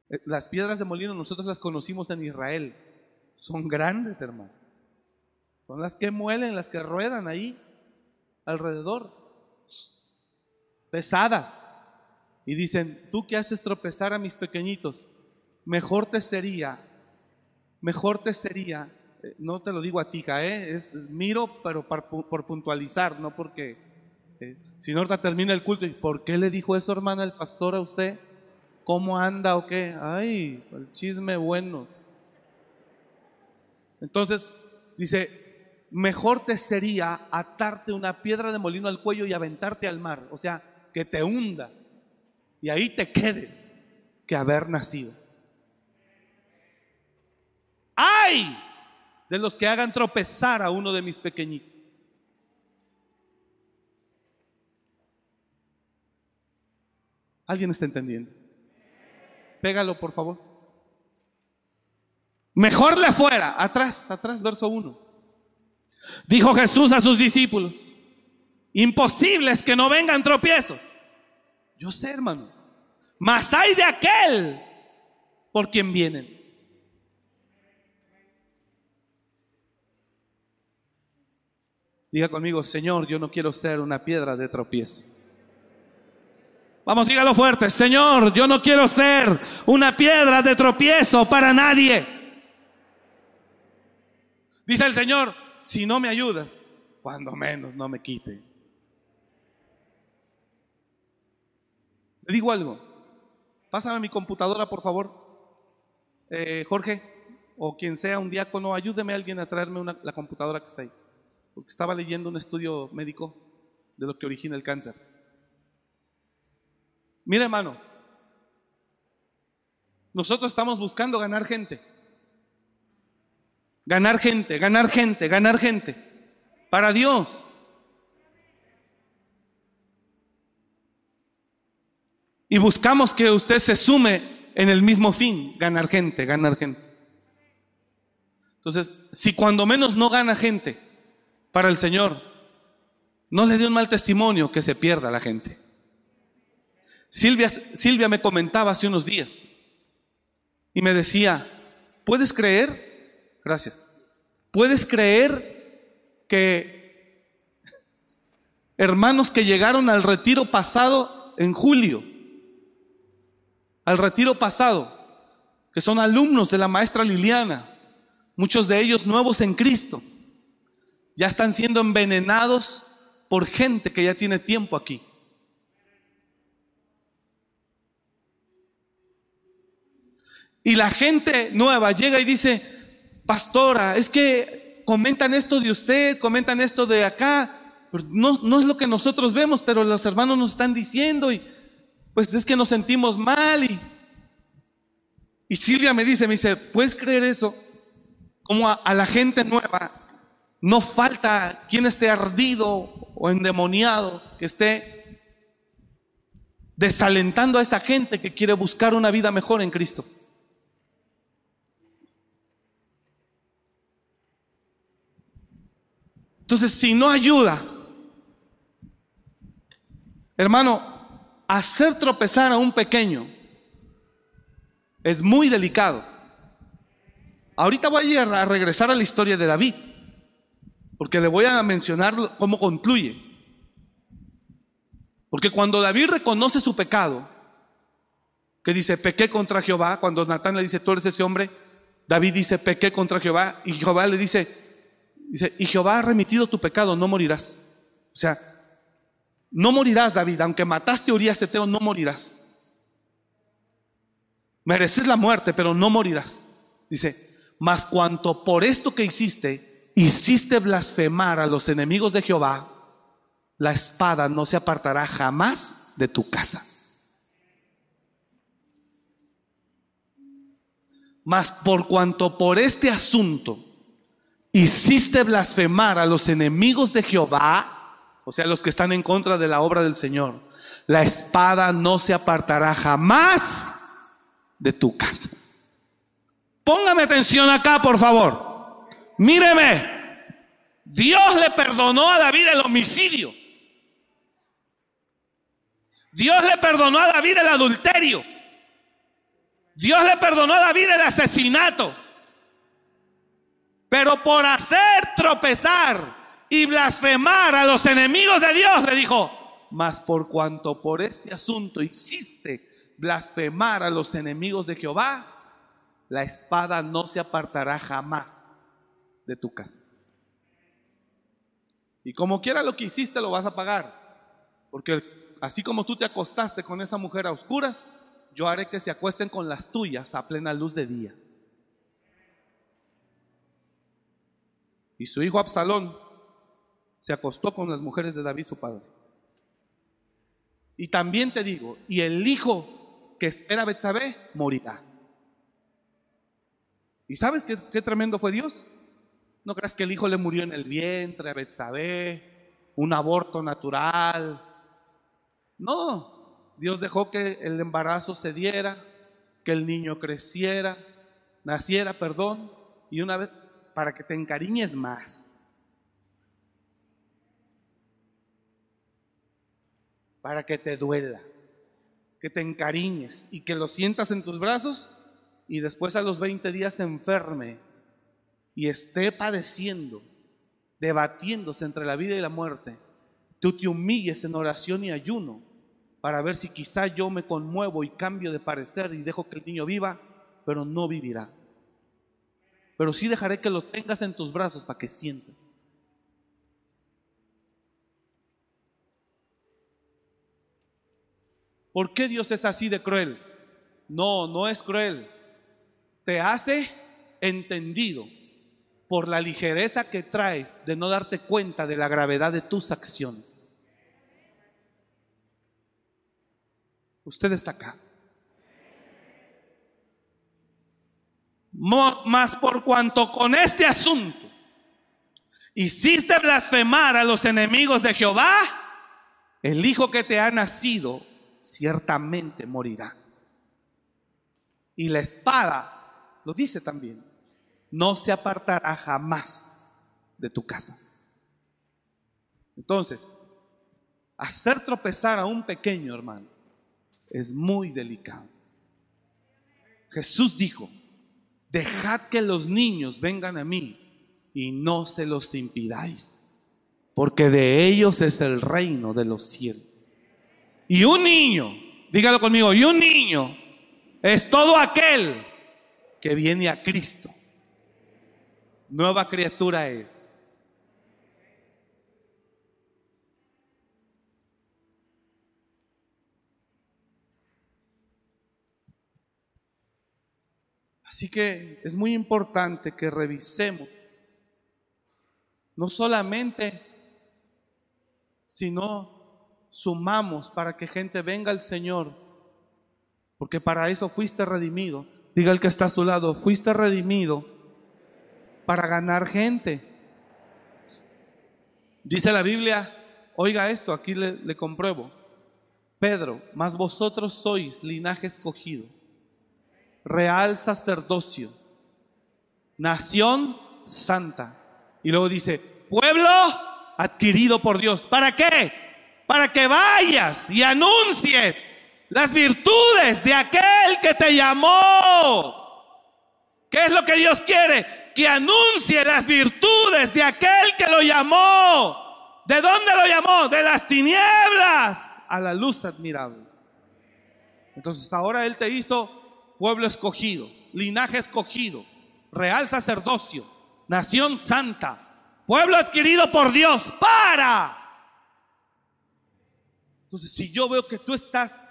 eh, las piedras de molino nosotros las conocimos en Israel. Son grandes, hermano. Son las que muelen, las que ruedan ahí alrededor. Pesadas. Y dicen, tú que haces tropezar a mis pequeñitos, mejor te sería, mejor te sería, eh, no te lo digo a ti, ¿eh? es miro, pero por, puntualizar, no porque, eh, si no termina el culto, ¿y por qué le dijo eso, hermana, el pastor a usted? ¿Cómo anda o qué? Ay, el chisme buenos. Entonces, dice, mejor te sería atarte una piedra de molino al cuello y aventarte al mar. O sea, que te hundas y ahí te quedes que haber nacido. ¡Ay! De los que hagan tropezar a uno de mis pequeñitos. ¿Alguien está entendiendo? Pégalo, por favor. Mejor le fuera. Atrás, atrás, verso 1. Dijo Jesús a sus discípulos, imposible es que no vengan tropiezos. Yo sé, hermano. Mas hay de aquel por quien vienen. Diga conmigo, Señor, yo no quiero ser una piedra de tropiezo. Vamos, dígalo fuerte. Señor, yo no quiero ser una piedra de tropiezo para nadie. Dice el Señor, si no me ayudas, cuando menos no me quite. Le digo algo. Pásame mi computadora, por favor. Eh, Jorge, o quien sea un diácono, ayúdeme a alguien a traerme la computadora que está ahí. Porque estaba leyendo un estudio médico de lo que origina el cáncer. Mira, hermano, nosotros estamos buscando ganar gente. Ganar gente, ganar gente, ganar gente. Para Dios. Y buscamos que usted se sume en el mismo fin, ganar gente, ganar gente. Entonces, si cuando menos no gana gente para el Señor, no le dé un mal testimonio que se pierda la gente. Silvia, Silvia me comentaba hace unos días y me decía, ¿puedes creer? Gracias. ¿Puedes creer que hermanos que llegaron al retiro pasado en julio, al retiro pasado, que son alumnos de la maestra Liliana, muchos de ellos nuevos en Cristo, ya están siendo envenenados por gente que ya tiene tiempo aquí. Y la gente nueva llega y dice, pastora, es que comentan esto de usted, comentan esto de acá, no, no es lo que nosotros vemos, pero los hermanos nos están diciendo y pues es que nos sentimos mal y, y Silvia me dice, me dice, ¿puedes creer eso? Como a, a la gente nueva no falta quien esté ardido o endemoniado, que esté desalentando a esa gente que quiere buscar una vida mejor en Cristo. Entonces, si no ayuda, hermano, hacer tropezar a un pequeño es muy delicado. Ahorita voy a regresar a la historia de David, porque le voy a mencionar cómo concluye. Porque cuando David reconoce su pecado, que dice, pequé contra Jehová, cuando Natán le dice, tú eres ese hombre, David dice, pequé contra Jehová, y Jehová le dice, y Jehová ha remitido tu pecado, no morirás. O sea, no morirás, David, aunque mataste a Urias Eteo, no morirás. Mereces la muerte, pero no morirás. Dice, mas cuanto por esto que hiciste, hiciste blasfemar a los enemigos de Jehová, la espada no se apartará jamás de tu casa. Mas por cuanto por este asunto hiciste blasfemar a los enemigos de Jehová, o sea, los que están en contra de la obra del Señor, la espada no se apartará jamás de tu casa. Póngame atención acá, por favor. Míreme. Dios le perdonó a David el homicidio. Dios le perdonó a David el adulterio. Dios le perdonó a David el asesinato. Pero por hacer tropezar y blasfemar a los enemigos de Dios, le dijo, mas por cuanto por este asunto hiciste blasfemar a los enemigos de Jehová, la espada no se apartará jamás de tu casa. Y como quiera lo que hiciste lo vas a pagar, porque así como tú te acostaste con esa mujer a oscuras, yo haré que se acuesten con las tuyas a plena luz de día. Y su hijo Absalón se acostó con las mujeres de David, su padre. Y también te digo, y el hijo que espera Betsabé morirá. ¿Y sabes qué, qué, tremendo fue Dios? No creas que el hijo le murió en el vientre a Betsabé, un aborto natural. No, Dios dejó que el embarazo se diera, que el niño creciera, naciera, perdón, y una vez para que te encariñes más. Para que te duela, que te encariñes y que lo sientas en tus brazos y después a los 20 días se enferme y esté padeciendo, debatiéndose entre la vida y la muerte. Tú te humilles en oración y ayuno para ver si quizá yo me conmuevo y cambio de parecer y dejo que el niño viva, pero no vivirá pero sí dejaré que lo tengas en tus brazos para que sientas. ¿Por qué Dios es así de cruel? No, no es cruel. Te hace entendido por la ligereza que traes de no darte cuenta de la gravedad de tus acciones. Usted está acá. Más por cuanto con este asunto hiciste blasfemar a los enemigos de Jehová, el hijo que te ha nacido ciertamente morirá. Y la espada, lo dice también, no se apartará jamás de tu casa. Entonces, hacer tropezar a un pequeño hermano es muy delicado. Jesús dijo, dejad que los niños vengan a mí y no se los impidáis, porque de ellos es el reino de los cielos. Y un niño, dígalo conmigo, y un niño es todo aquel que viene a Cristo. Nueva criatura es. Así que es muy importante que revisemos no solamente, sino sumamos para que gente venga al Señor, porque para eso fuiste redimido. Diga el que está a su lado, fuiste redimido para ganar gente. Dice la Biblia, oiga esto, aquí le, compruebo. Pedro, mas vosotros sois linaje escogido, real sacerdocio, nación santa y luego dice, pueblo adquirido por Dios. ¿Para qué? Para que vayas y anuncies las virtudes de aquel que te llamó. ¿Qué es lo que Dios quiere? Que anuncie las virtudes de aquel que lo llamó. ¿De dónde lo llamó? De las tinieblas a la luz admirable. Entonces ahora Él te hizo pueblo escogido, linaje escogido, real sacerdocio nación santa, pueblo adquirido por Dios, para. Entonces, si yo veo que tú estás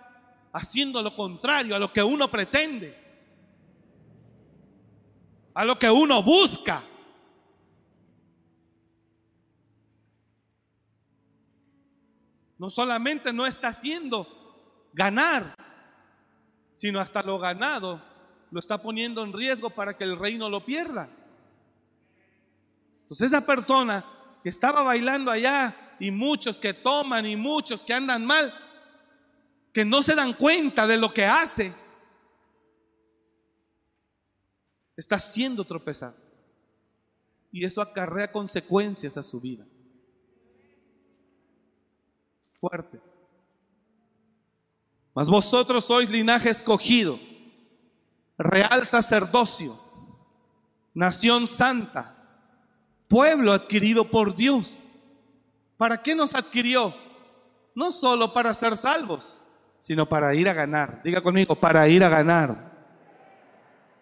haciendo lo contrario a lo que uno pretende, a lo que uno busca, no solamente no está haciendo ganar, sino hasta lo ganado lo está poniendo en riesgo para que el reino lo pierda. Entonces esa persona que estaba bailando allá y muchos que toman y muchos que andan mal, que no se dan cuenta de lo que hace, está haciendo tropezar. Y eso acarrea consecuencias a su vida. Fuertes. Mas vosotros sois linaje escogido, real sacerdocio, nación santa pueblo adquirido por Dios. ¿Para qué nos adquirió? No solo para ser salvos, sino para ir a ganar. Diga conmigo, para ir a ganar.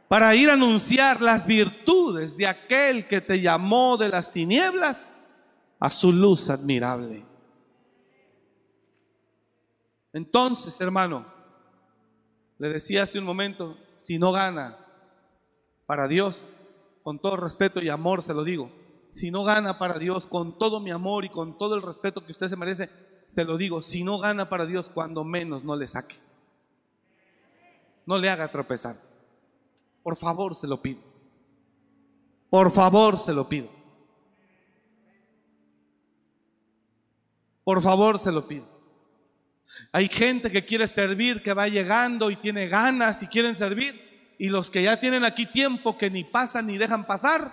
Para ir a anunciar las virtudes de aquel que te llamó de las tinieblas a su luz admirable. Entonces, hermano, le decía hace un momento, si no gana para Dios, con todo respeto y amor se lo digo, si no gana para Dios con todo mi amor y con todo el respeto que usted se merece, se lo digo, si no gana para Dios, cuando menos no le saque. No le haga tropezar. Por favor, se lo pido. Por favor, se lo pido. Por favor, se lo pido. Hay gente que quiere servir, que va llegando y tiene ganas y quieren servir. Y los que ya tienen aquí tiempo que ni pasan ni dejan pasar,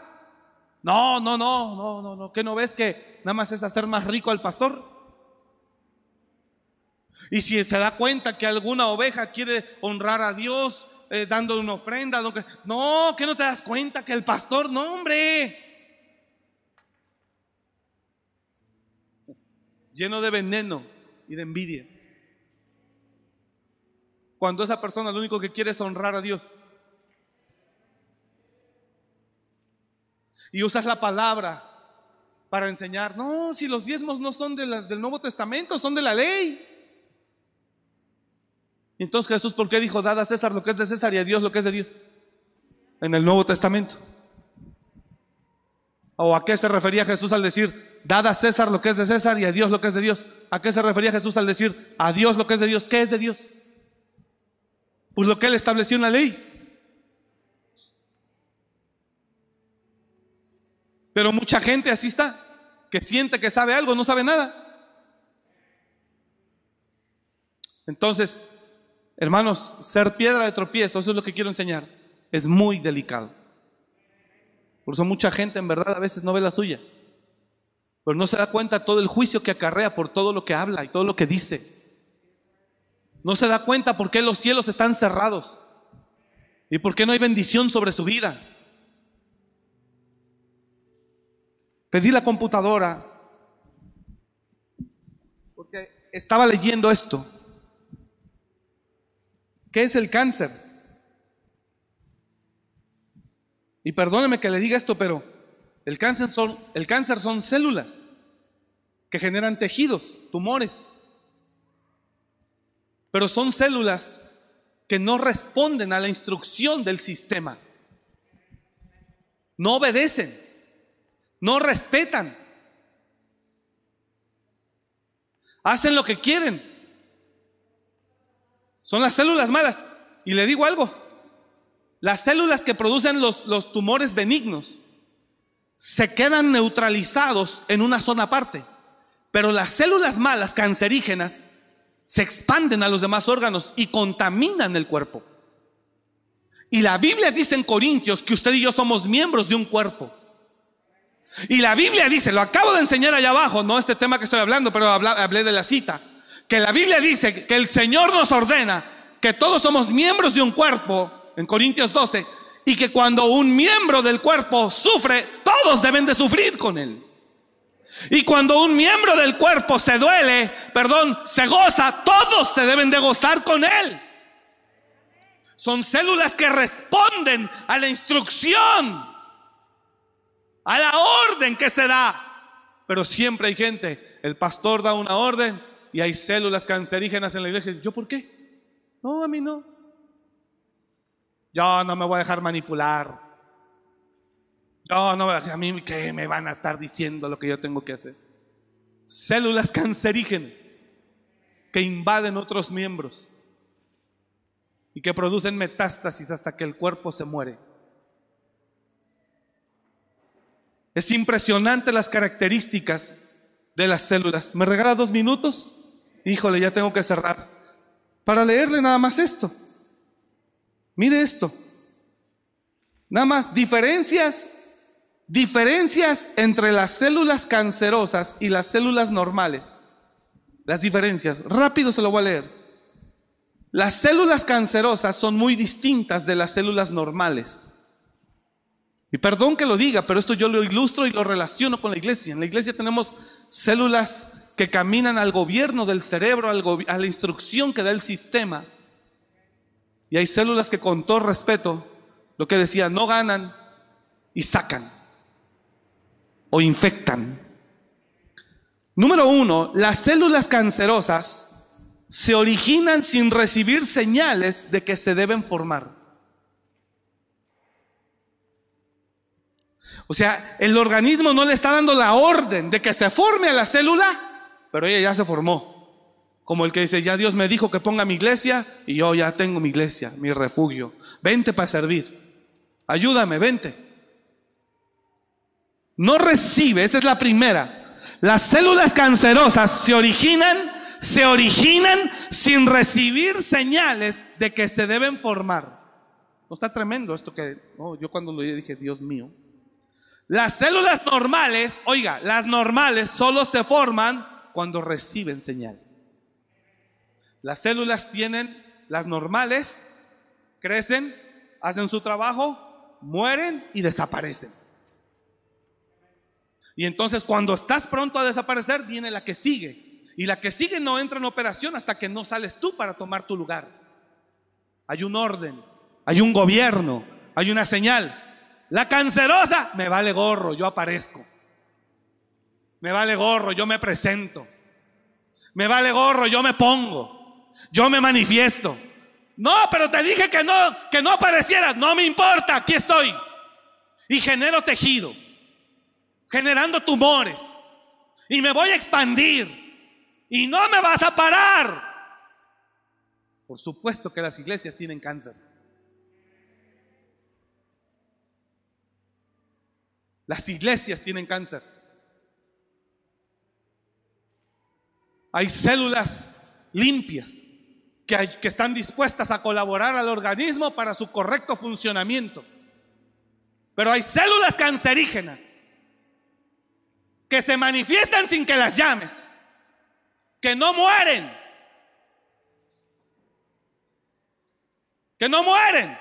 no, no, no, no, no, no. ¿Qué no ves que nada más es hacer más rico al pastor? Y si se da cuenta que alguna oveja quiere honrar a Dios eh, dándole una ofrenda, no, que no te das cuenta que el pastor, no, hombre. Lleno de veneno y de envidia. Cuando esa persona lo único que quiere es honrar a Dios. y usas la palabra para enseñar. No, si los diezmos no son del Nuevo Testamento, son de la ley. Entonces Jesús, ¿por qué dijo, dada a César lo que es de César y a Dios lo que es de Dios? En el Nuevo Testamento. ¿O a qué se refería Jesús al decir, dada a César lo que es de César y a Dios lo que es de Dios? ¿A qué se refería Jesús al decir, a Dios lo que es de Dios? ¿Qué es de Dios? Pues lo que él estableció en la ley. Pero mucha gente así está, que siente que sabe algo, no sabe nada. Entonces, hermanos, ser piedra de tropiezo, eso es lo que quiero enseñar, es muy delicado. Por eso mucha gente en verdad a veces no ve la suya, pero no se da cuenta todo el juicio que acarrea por todo lo que habla y todo lo que dice. No se da cuenta por qué los cielos están cerrados y por qué no hay bendición sobre su vida. Pedí la computadora porque estaba leyendo esto. ¿Qué es el cáncer? Y perdóneme que le diga esto, pero el cáncer son, el cáncer son células que generan tejidos, tumores. Pero son células que no responden a la instrucción del sistema. No obedecen, no respetan. Hacen lo que quieren. Son las células malas. Y le digo algo, las células que producen los, tumores benignos se quedan neutralizados en una zona aparte. Pero las células malas, cancerígenas, se expanden a los demás órganos y contaminan el cuerpo. Y la Biblia dice en Corintios que usted y yo somos miembros de un cuerpo. Y la Biblia dice, lo acabo de enseñar allá abajo, no este tema que estoy hablando, pero hablé de la cita, que la Biblia dice que el Señor nos ordena que todos somos miembros de un cuerpo, en Corintios 12, y que cuando un miembro del cuerpo sufre, todos deben de sufrir con él. Y cuando un miembro del cuerpo se duele, perdón, se goza, todos se deben de gozar con él. Son células que responden a la instrucción, a la orden que se da. Pero siempre hay gente, el pastor da una orden y hay células cancerígenas en la iglesia. ¿Yo por qué? No, a mí no. Yo no me voy a dejar manipular. No, no, a mí que me van a estar diciendo lo que yo tengo que hacer. Células cancerígenas que invaden otros miembros y que producen metástasis hasta que el cuerpo se muere. Es impresionante las características de las células. ¿Me regala dos minutos? Híjole, ya tengo que cerrar. Para leerle nada más esto. Mire esto. Nada más diferencias Diferencias entre las células cancerosas y las células normales. Las diferencias. Rápido se lo voy a leer. Las células cancerosas son muy distintas de las células normales. Y perdón que lo diga, pero esto yo lo ilustro y lo relaciono con la iglesia. En la iglesia tenemos células que caminan al gobierno del cerebro, a la instrucción que da el sistema. Y hay células que con todo respeto, lo que decía, no ganan y sacan o infectan. Número uno, las células cancerosas se originan sin recibir señales de que se deben formar. O sea, el organismo no le está dando la orden de que se forme a la célula, pero ella ya se formó. Como el que dice, ya Dios me dijo que ponga mi iglesia y yo ya tengo mi iglesia, mi refugio. Vente para servir. Ayúdame, vente. No recibe, esa es la primera. Las células cancerosas se originan, se originan sin recibir señales de que se deben formar. No está tremendo esto que yo cuando lo dije, Dios mío. Las células normales, oiga, las normales solo se forman cuando reciben señal. Las células tienen, las normales, crecen, hacen su trabajo, mueren y desaparecen. Y entonces cuando estás pronto a desaparecer, viene la que sigue. Y la que sigue no entra en operación hasta que no sales tú para tomar tu lugar. Hay un orden, hay un gobierno, hay una señal. La cancerosa, me vale gorro, yo aparezco. Me vale gorro, yo me presento. Me vale gorro, yo me pongo. Yo me manifiesto. No, pero te dije que no, que no aparecieras. No me importa, aquí estoy. Y genero tejido generando tumores. Y me voy a expandir. Y no me vas a parar. Por supuesto que las iglesias tienen cáncer. Las iglesias tienen cáncer. Hay células limpias que, están dispuestas a colaborar al organismo para su correcto funcionamiento. Pero hay células cancerígenas que se manifiestan sin que las llames, que no mueren, que no mueren,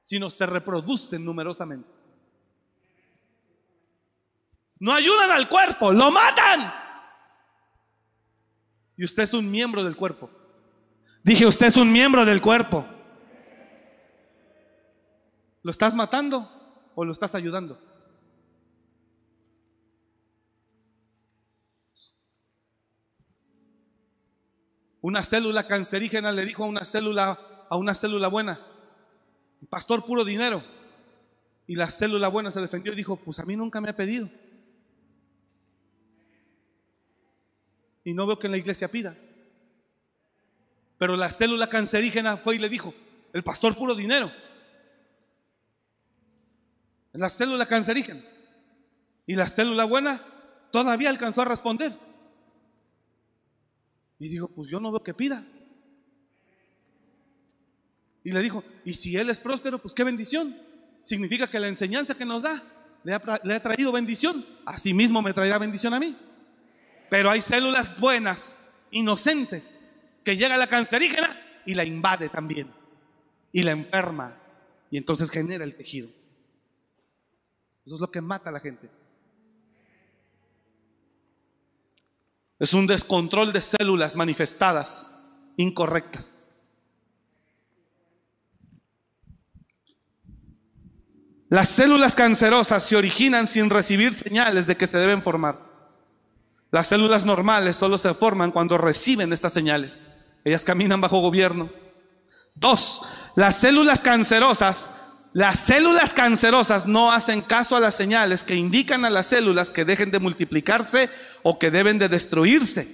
sino se reproducen numerosamente. No ayudan al cuerpo, lo matan. Y usted es un miembro del cuerpo. Dije, usted es un miembro del cuerpo. ¿Lo estás matando o lo estás ayudando? Una célula cancerígena le dijo a una célula a una célula buena, pastor puro dinero. Y la célula buena se defendió y dijo, pues a mí nunca me ha pedido. Y no veo que en la iglesia pida. Pero la célula cancerígena fue y le dijo, el pastor puro dinero. La célula cancerígena. Y la célula buena todavía alcanzó a responder. Y dijo, pues yo no veo que pida. Y le dijo, y si él es próspero, pues qué bendición. Significa que la enseñanza que nos da le ha, traído bendición. Asimismo me traerá bendición a mí. Pero hay células buenas, inocentes, que llega la cancerígena y la invade también. Y la enferma. Y entonces genera el tejido. Eso es lo que mata a la gente. Es un descontrol de células manifestadas, incorrectas. Las células cancerosas se originan sin recibir señales de que se deben formar. Las células normales solo se forman cuando reciben estas señales. Ellas caminan bajo gobierno. Dos, las células cancerosas, las células cancerosas no hacen caso a las señales que indican a las células que dejen de multiplicarse o que deben de destruirse.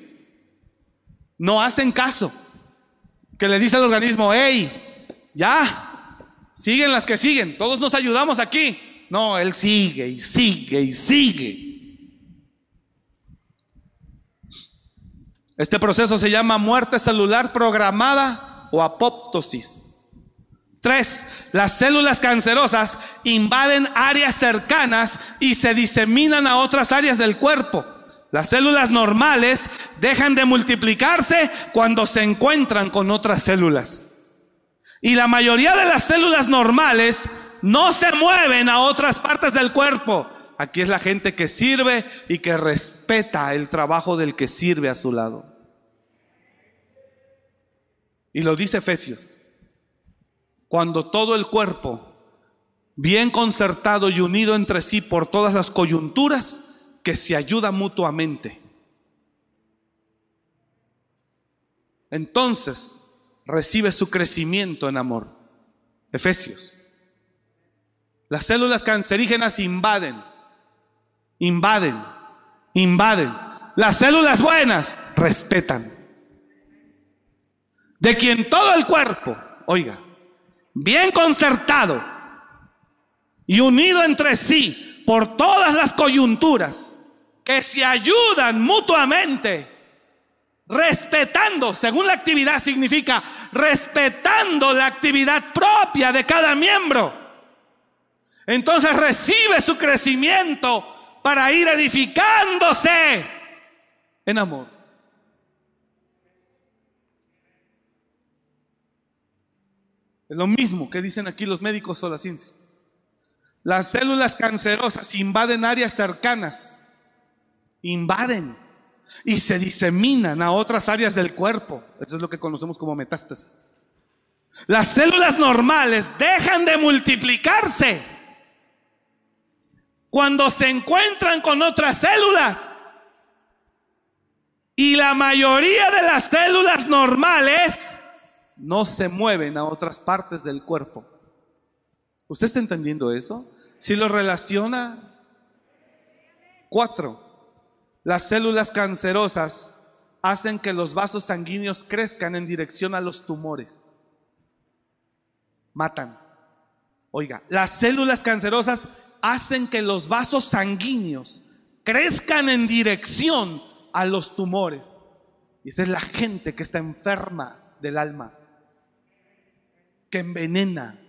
No hacen caso. Que le dice al organismo, hey, ya, siguen las que siguen, todos nos ayudamos aquí. No, él sigue y sigue y sigue. Este proceso se llama muerte celular programada o apoptosis. Tres, las células cancerosas invaden áreas cercanas y se diseminan a otras áreas del cuerpo. Las células normales dejan de multiplicarse cuando se encuentran con otras células. Y la mayoría de las células normales no se mueven a otras partes del cuerpo. Aquí es la gente que sirve y que respeta el trabajo del que sirve a su lado. Y lo dice Efesios. Cuando todo el cuerpo, bien concertado y unido entre sí por todas las coyunturas, que se ayuda mutuamente. Entonces recibe su crecimiento en amor. Efesios. Las células cancerígenas invaden, invaden, invaden. Las células buenas respetan. De quien todo el cuerpo, oiga, bien concertado y unido entre sí por todas las coyunturas, que se ayudan mutuamente, respetando, según la actividad significa, respetando la actividad propia de cada miembro. Entonces recibe su crecimiento para ir edificándose en amor. Es lo mismo que dicen aquí los médicos o la ciencia. Las células cancerosas invaden áreas cercanas, invaden y se diseminan a otras áreas del cuerpo. Eso es lo que conocemos como metástasis. Las células normales dejan de multiplicarse cuando se encuentran con otras células. Y la mayoría de las células normales no se mueven a otras partes del cuerpo. ¿Usted está entendiendo eso? Si lo relaciona, cuatro, las células cancerosas hacen que los vasos sanguíneos crezcan en dirección a los tumores. Matan. Oiga, las células cancerosas hacen que los vasos sanguíneos crezcan en dirección a los tumores. Y esa es la gente que está enferma del alma, que envenena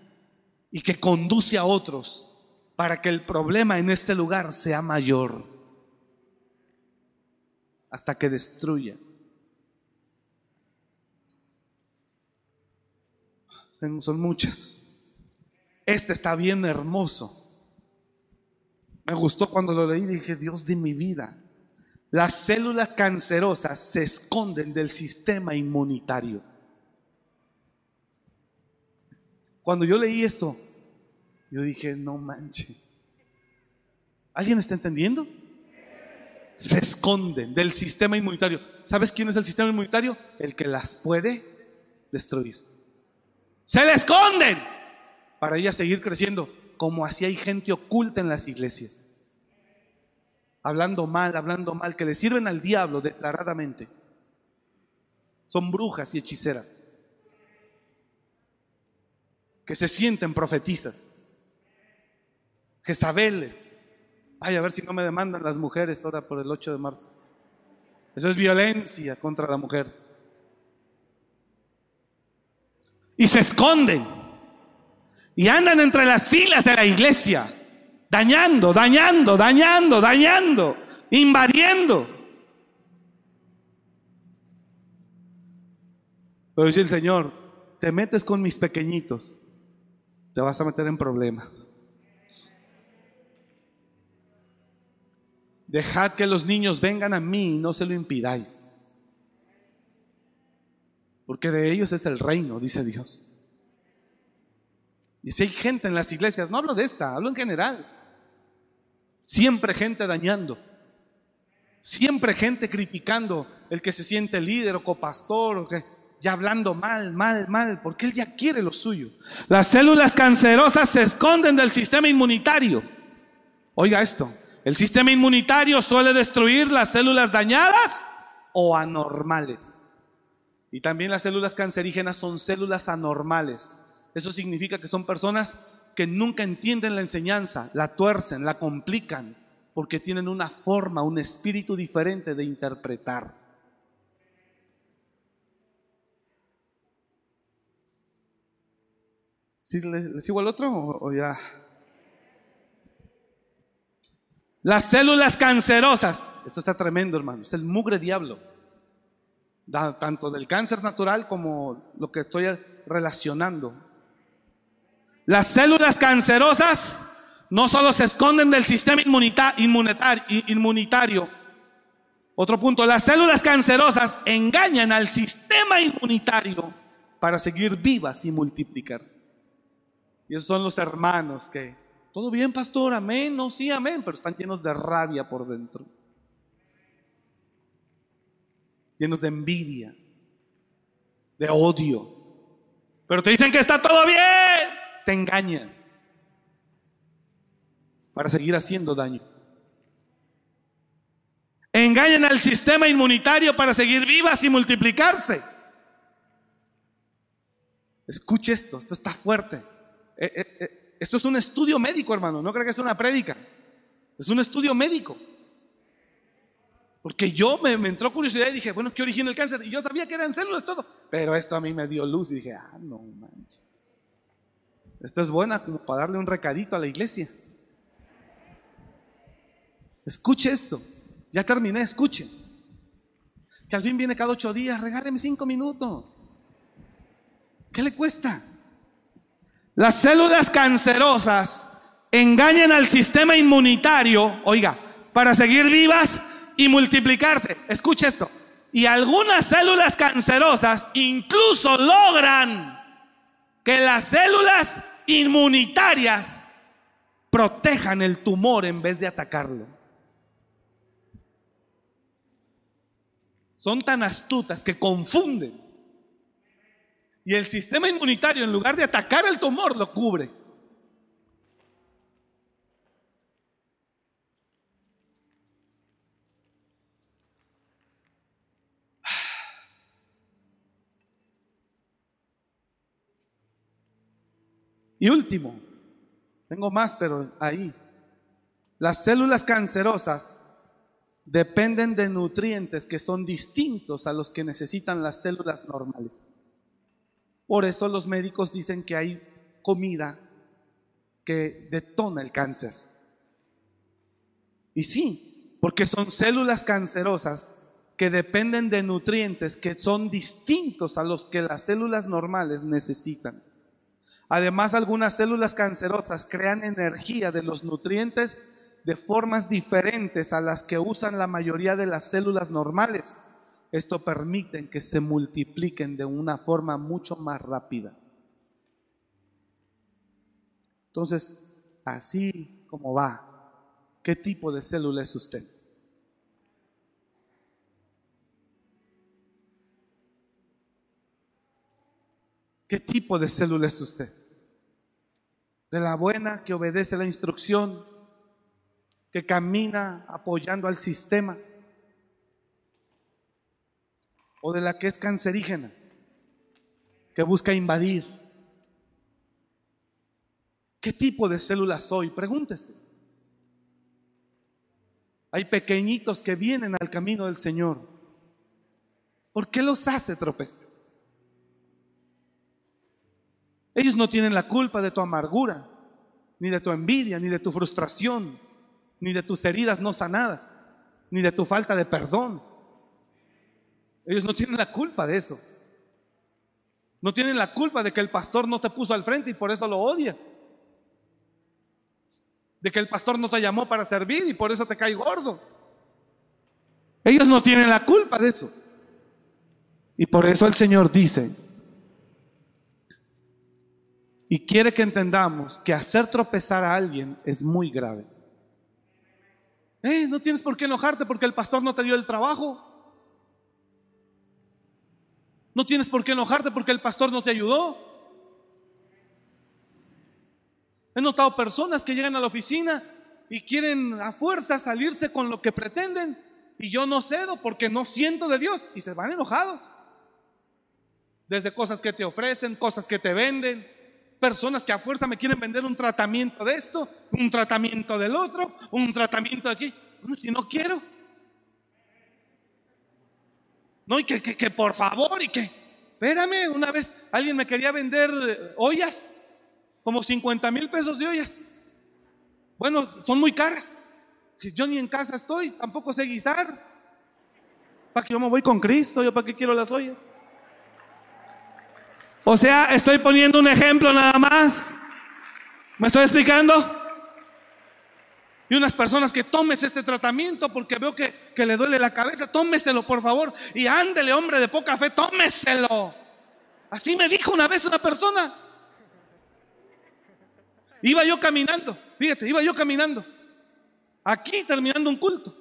y que conduce a otros para que el problema en este lugar sea mayor hasta que destruya. Son muchas. Este está bien hermoso. Me gustó cuando lo leí dije, Dios de mi vida. Las células cancerosas se esconden del sistema inmunitario. Cuando yo leí eso, yo dije, no manche. ¿Alguien está entendiendo? Se esconden del sistema inmunitario. ¿Sabes quién es el sistema inmunitario? El que las puede destruir. Se le esconden para ellas seguir creciendo como así hay gente oculta en las iglesias. Hablando mal, hablando mal, que le sirven al diablo declaradamente. Son brujas y hechiceras. Que se sienten profetizas. Jezabeles. Ay, a ver si no me demandan las mujeres ahora por el 8 de marzo. Eso es violencia contra la mujer. Y se esconden y andan entre las filas de la iglesia, dañando, dañando, dañando, dañando, invadiendo. Pero dice el Señor, te metes con mis pequeñitos, te vas a meter en problemas. Dejad que los niños vengan a mí y no se lo impidáis. Porque de ellos es el reino, dice Dios. Y si hay gente en las iglesias, no hablo de esta, hablo en general. Siempre gente dañando. Siempre gente criticando el que se siente líder o copastor o que ya hablando mal, mal, mal, porque él ya quiere lo suyo. Las células cancerosas se esconden del sistema inmunitario. Oiga esto, el sistema inmunitario suele destruir las células dañadas o anormales. Y también las células cancerígenas son células anormales. Eso significa que son personas que nunca entienden la enseñanza, la tuercen, la complican, porque tienen una forma, un espíritu diferente de interpretar. ¿Sí le, sigo al otro o, ya? Las células cancerosas. Esto está tremendo, hermano. Es el mugre diablo. tanto del cáncer natural como lo que estoy relacionando. Las células cancerosas no solo se esconden del sistema inmunitario, otro punto, las células cancerosas engañan al sistema inmunitario para seguir vivas y multiplicarse. Y esos son los hermanos que, todo bien, pastor, amén, no, sí, amén, pero están llenos de rabia por dentro, llenos de envidia, de odio. Pero te dicen que está todo bien te engañan para seguir haciendo daño. Engañan al sistema inmunitario para seguir vivas y multiplicarse. Escuche esto, esto está fuerte. Eh, eh, eh, esto es un estudio médico, hermano, no creo que es una prédica. Es un estudio médico. Porque yo me, me, entró curiosidad y dije, bueno, ¿qué origina el cáncer? Y yo sabía que eran células todo. Pero esto a mí me dio luz y dije, ah, no manches. Esta es buena como para darle un recadito a la iglesia. Escuche esto. Ya terminé, escuche. Que al fin viene cada ocho días, regáleme cinco minutos. ¿Qué le cuesta? Las células cancerosas engañan al sistema inmunitario, oiga, para seguir vivas y multiplicarse. Escuche esto. Y algunas células cancerosas incluso logran que las células inmunitarias protejan el tumor en vez de atacarlo. Son tan astutas que confunden. Y el sistema inmunitario, en lugar de atacar el tumor, lo cubre. Y último, tengo más, pero ahí, Las células cancerosas dependen de nutrientes que son distintos a los que necesitan las células normales. Por eso los médicos dicen que hay comida que detona el cáncer. Y sí, porque son células cancerosas que dependen de nutrientes que son distintos a los que las células normales necesitan. Además, algunas células cancerosas crean energía de los nutrientes de formas diferentes a las que usan la mayoría de las células normales. Esto permite que se multipliquen de una forma mucho más rápida. Entonces, así como va, ¿qué tipo de célula es usted? ¿Qué tipo de célula es usted? ¿De la buena que obedece la instrucción, que camina apoyando al sistema? ¿O de la que es cancerígena, que busca invadir? ¿Qué tipo de célula soy? Pregúntese. Hay pequeñitos que vienen al camino del Señor. ¿Por qué los hace tropezar? Ellos no tienen la culpa de tu amargura, ni de tu envidia, ni de tu frustración, ni de tus heridas no sanadas, ni de tu falta de perdón. Ellos no tienen la culpa de eso. No tienen la culpa de que el pastor no te puso al frente y por eso lo odias. De que el pastor no te llamó para servir y por eso te cae gordo. Ellos no tienen la culpa de eso. Y por eso el Señor dice, y quiere que entendamos que hacer tropezar a alguien es muy grave. No tienes por qué enojarte porque el pastor no te dio el trabajo. No tienes por qué enojarte porque el pastor no te ayudó. He notado personas que llegan a la oficina y quieren a fuerza salirse con lo que pretenden y yo no cedo porque no siento de Dios y se van enojados. Desde cosas que te ofrecen, cosas que te venden, personas que a fuerza me quieren vender un tratamiento de esto, un tratamiento del otro, un tratamiento de aquí. si no quiero. No, y que, que, por favor, y que, espérame, una vez alguien me quería vender eh, ollas, como 50 mil pesos de ollas. Bueno, son muy caras. Yo ni en casa estoy, tampoco sé guisar. ¿Para que yo me voy con Cristo? ¿Yo para qué quiero las ollas? O sea, estoy poniendo un ejemplo nada más. ¿Me estoy explicando? Y unas personas que tomes este tratamiento porque veo que, que, le duele la cabeza, tómeselo por favor. Y ándele, hombre de poca fe, tómeselo. Así me dijo una vez una persona. Iba yo caminando, fíjate, iba yo caminando. Aquí terminando un culto.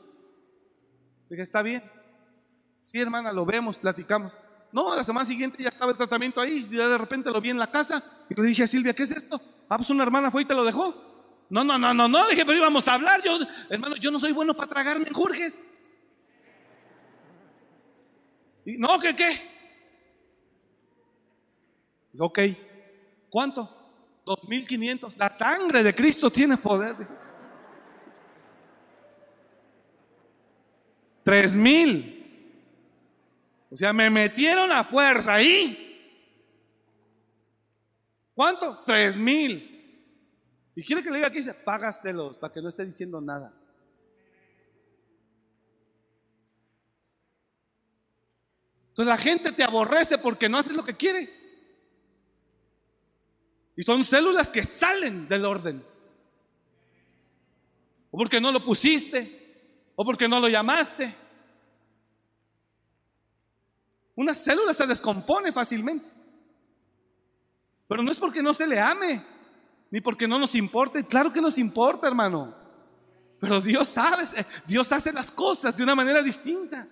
Dije, está bien. Sí, hermana, lo vemos, platicamos. No, la semana siguiente ya estaba el tratamiento ahí, y ya de repente lo vi en la casa y le dije a Silvia, ¿qué es esto? Ah, pues una hermana fue y te lo dejó. No, no, no, no, no, dije, pero íbamos a hablar. Yo, hermano, yo no soy bueno para tragarme en Jurges. Y, no, ¿qué qué? Ok, ¿cuánto? 2500. La sangre de Cristo tiene poder. Tres mil. O sea, me metieron a fuerza ahí. ¿Cuánto? Tres mil. Y quiere que le diga aquí, dice, págaselos para que no esté diciendo nada. Entonces la gente te aborrece porque no haces lo que quiere. Y son células que salen del orden. O porque no lo pusiste, o porque no lo llamaste. Una célula se descompone fácilmente. Pero no es porque no se le ame, ni porque no nos importe. Claro que nos importa, hermano. Pero Dios sabe, Dios hace las cosas de una manera distinta.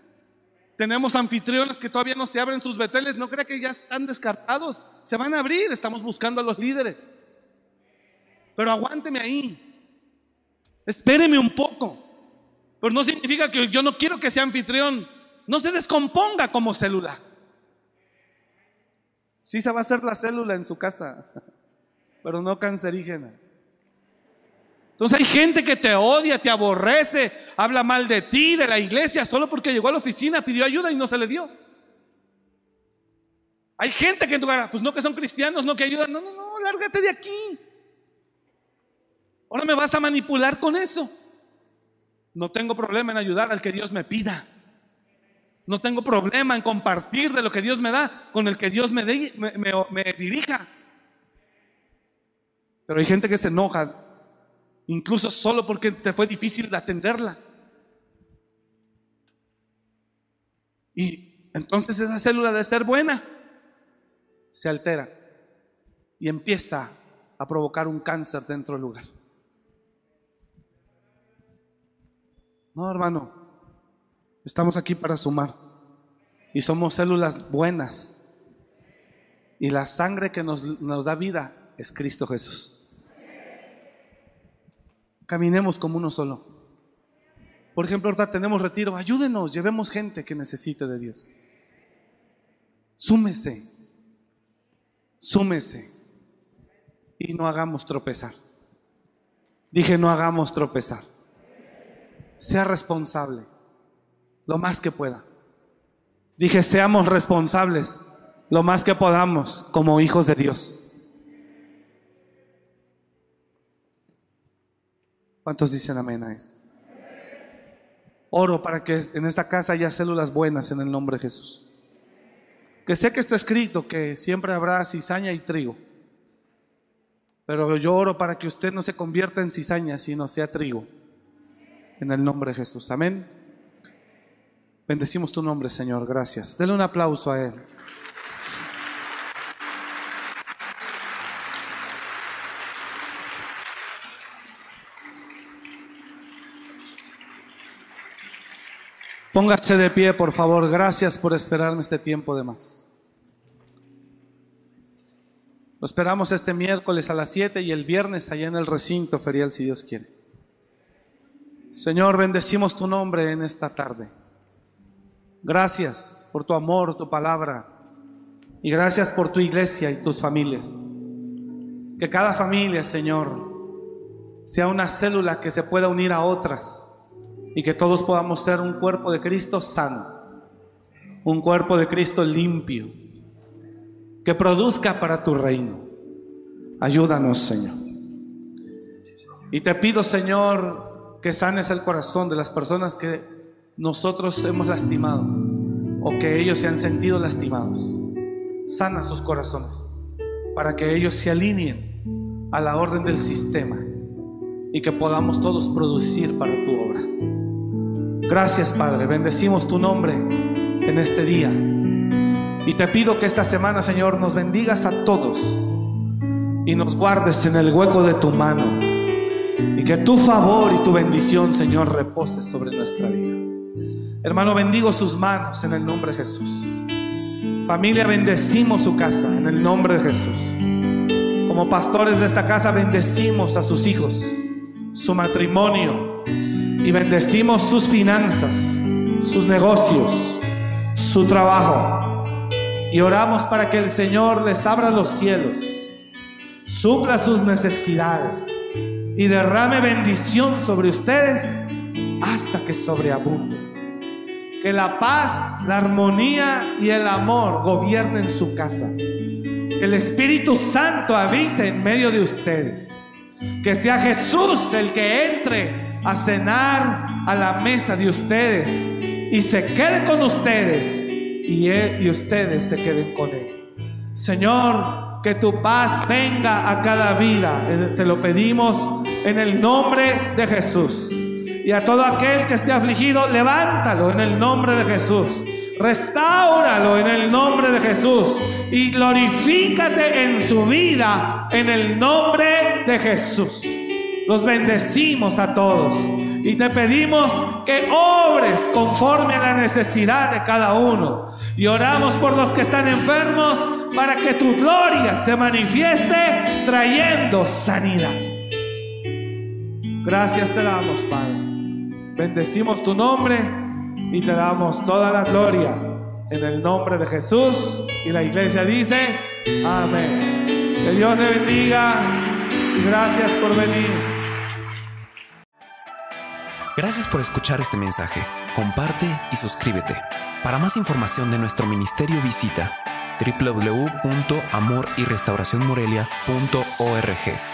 Tenemos anfitriones que todavía no se abren sus beteles. No crea que ya están descartados. Se van a abrir. Estamos buscando a los líderes. Pero aguánteme ahí. Espéreme un poco. Pero no significa que yo no quiero que sea anfitrión no se descomponga como célula. Sí se va a hacer la célula en su casa, *laughs* pero no cancerígena. Entonces hay gente que te odia, te aborrece, habla mal de ti, de la iglesia, solo porque llegó a la oficina, pidió ayuda y no se le dio. Hay gente que en tu cara, pues no que son cristianos, no que ayudan. No, no, no, lárgate de aquí. Ahora me vas a manipular con eso. No tengo problema en ayudar al que Dios me pida. No tengo problema en compartir de lo que Dios me da con el que Dios me, dirija. Pero hay gente que se enoja, incluso solo porque te fue difícil de atenderla. Y entonces esa célula de ser buena se altera y empieza a provocar un cáncer dentro del lugar. No, hermano, Estamos aquí para sumar. Y somos células buenas. Y la sangre que nos, da vida es Cristo Jesús. Caminemos como uno solo. Por ejemplo, ahorita tenemos retiro. Ayúdenos, llevemos gente que necesite de Dios. Súmese. Súmese. Y no hagamos tropezar. Dije, no hagamos tropezar. Sea responsable lo más que pueda. Dije, seamos responsables lo más que podamos como hijos de Dios. ¿Cuántos dicen amén a eso? Oro para que en esta casa haya células buenas en el nombre de Jesús. Que sé que está escrito que siempre habrá cizaña y trigo. Pero yo oro para que usted no se convierta en cizaña, sino sea trigo. En el nombre de Jesús. Amén. Bendecimos tu nombre, Señor. Gracias. Dele un aplauso a Él. Póngase de pie, por favor. Gracias por esperarme este tiempo de más. Lo esperamos este miércoles a las 7 y el viernes allá en el recinto ferial, si Dios quiere. Señor, bendecimos tu nombre en esta tarde. Gracias por tu amor, tu palabra. Y gracias por tu iglesia y tus familias. Que cada familia, Señor, sea una célula que se pueda unir a otras y que todos podamos ser un cuerpo de Cristo sano, un cuerpo de Cristo limpio, que produzca para tu reino. Ayúdanos, Señor. Y te pido, Señor, que sanes el corazón de las personas que nosotros hemos lastimado o que ellos se han sentido lastimados. Sana sus corazones para que ellos se alineen a la orden del sistema y que podamos todos producir para tu obra. Gracias Padre, bendecimos tu nombre en este día y te pido que esta semana Señor nos bendigas a todos y nos guardes en el hueco de tu mano y que tu favor y tu bendición Señor repose sobre nuestra vida. Hermano, bendigo sus manos en el nombre de Jesús. Familia, bendecimos su casa en el nombre de Jesús. Como pastores de esta casa, bendecimos a sus hijos, su matrimonio y bendecimos sus finanzas, sus negocios, su trabajo. Y oramos para que el Señor les abra los cielos, supla sus necesidades y derrame bendición sobre ustedes hasta que sobreabunde que la paz, la armonía y el amor gobiernen su casa. Que el Espíritu Santo habite en medio de ustedes. Que sea Jesús el que entre a cenar a la mesa de ustedes y se quede con ustedes y él y ustedes se queden con él. Señor, que tu paz venga a cada vida. Te lo pedimos en el nombre de Jesús. Y a todo aquel que esté afligido, levántalo en el nombre de Jesús. Restáuralo en el nombre de Jesús. Y glorifícate en su vida en el nombre de Jesús. Los bendecimos a todos. Y te pedimos que obres conforme a la necesidad de cada uno. Y oramos por los que están enfermos para que tu gloria se manifieste trayendo sanidad. Gracias te damos, Padre. Bendecimos tu nombre y te damos toda la gloria en el nombre de Jesús. Y la iglesia dice, amén. Que Dios le bendiga y gracias por venir. Gracias por escuchar este mensaje. Comparte y suscríbete. Para más información de nuestro ministerio visita www.amoryrestauracionmorelia.org.